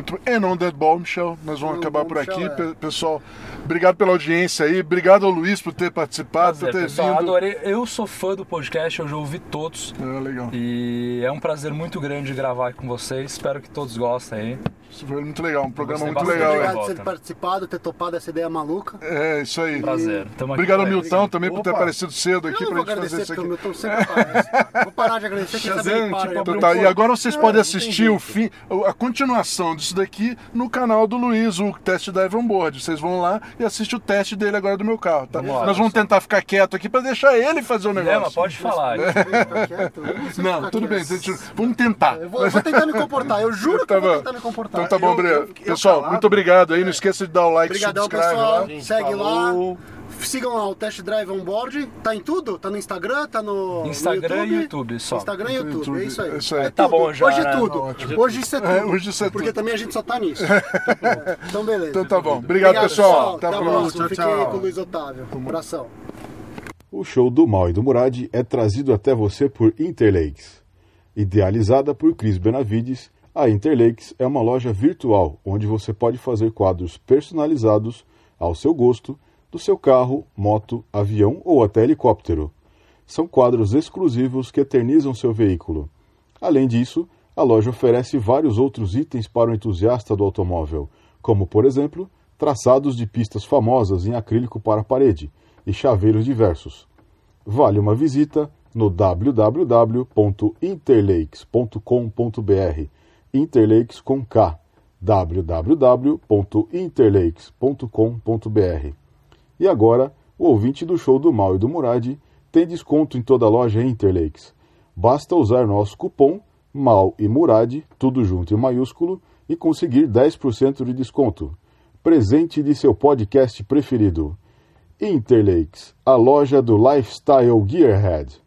Muito bem. And on that bombshell, nós vamos acabar por aqui. é. Pe- Pessoal, obrigado pela audiência aí. Obrigado ao Luiz por ter participado, por ter pessoal, vindo. adorei. Eu sou fã do podcast, eu já ouvi todos. É, legal. E é um prazer muito grande gravar com vocês. Espero que todos gostem aí. Isso foi muito legal, um programa muito legal. Obrigado é. por ter participado, ter topado essa ideia maluca. É, isso aí. Prazer. Tamo Obrigado ao Milton também por ter Opa. aparecido cedo aqui eu pra gente fazer agradecer isso porque o aqui. Milton sempre aparece. Vou parar de agradecer, Shazam, para. tipo, Tá, um e agora vocês podem tem assistir o fim, a continuação disso daqui no canal do Luiz, o teste Drive On Board. Vocês vão lá e assistem o teste dele agora do meu carro, tá? Lá, Nós vamos tentar ficar quieto aqui pra deixar ele fazer o É, mas negócio. pode falar. Não tudo bem, vamos tentar. Eu vou, eu vou tentar me comportar, eu juro que Tá eu vou bom. tentar me comportar. Então tá bom, Eu- Breno. eu- Pessoal, calado. muito obrigado aí. Não esqueça de dar o like, Obrigadão, subscribe pessoal. lá. Gente, Segue falou. lá. Sigam lá o Test Drive On Board. Tá em tudo? Tá no Instagram, tá no Instagram no e YouTube só. Instagram e YouTube, YouTube, é isso aí. é isso aí. Tá tudo. bom já, Hoje é né? tudo. Ótimo. Hoje isso é tudo. É, hoje isso é Porque tudo. também a gente só tá nisso. É. Então beleza. Então tá bom. Obrigado, pessoal. Até a próxima. Tchau, Fiquem tchau. aí com o Luiz Otávio. Um abração. O show do Mal e do Murad é trazido até você por Interlakes. Idealizada por Cris Benavides, a Interlakes é uma loja virtual onde você pode fazer quadros personalizados ao seu gosto do seu carro, moto, avião ou até helicóptero. São quadros exclusivos que eternizam seu veículo. Além disso, a loja oferece vários outros itens para o entusiasta do automóvel, como, por exemplo, traçados de pistas famosas em acrílico para a parede e chaveiros diversos. Vale uma visita no www.interlakes.com.br Interlakes com K www.interlakes.com.br E agora, o ouvinte do show do Mal e do Murad tem desconto em toda a loja Interlakes. Basta usar nosso cupom MAL e Murad, tudo junto em maiúsculo, e conseguir 10% de desconto. Presente de seu podcast preferido. Interlakes, a loja do Lifestyle Gearhead.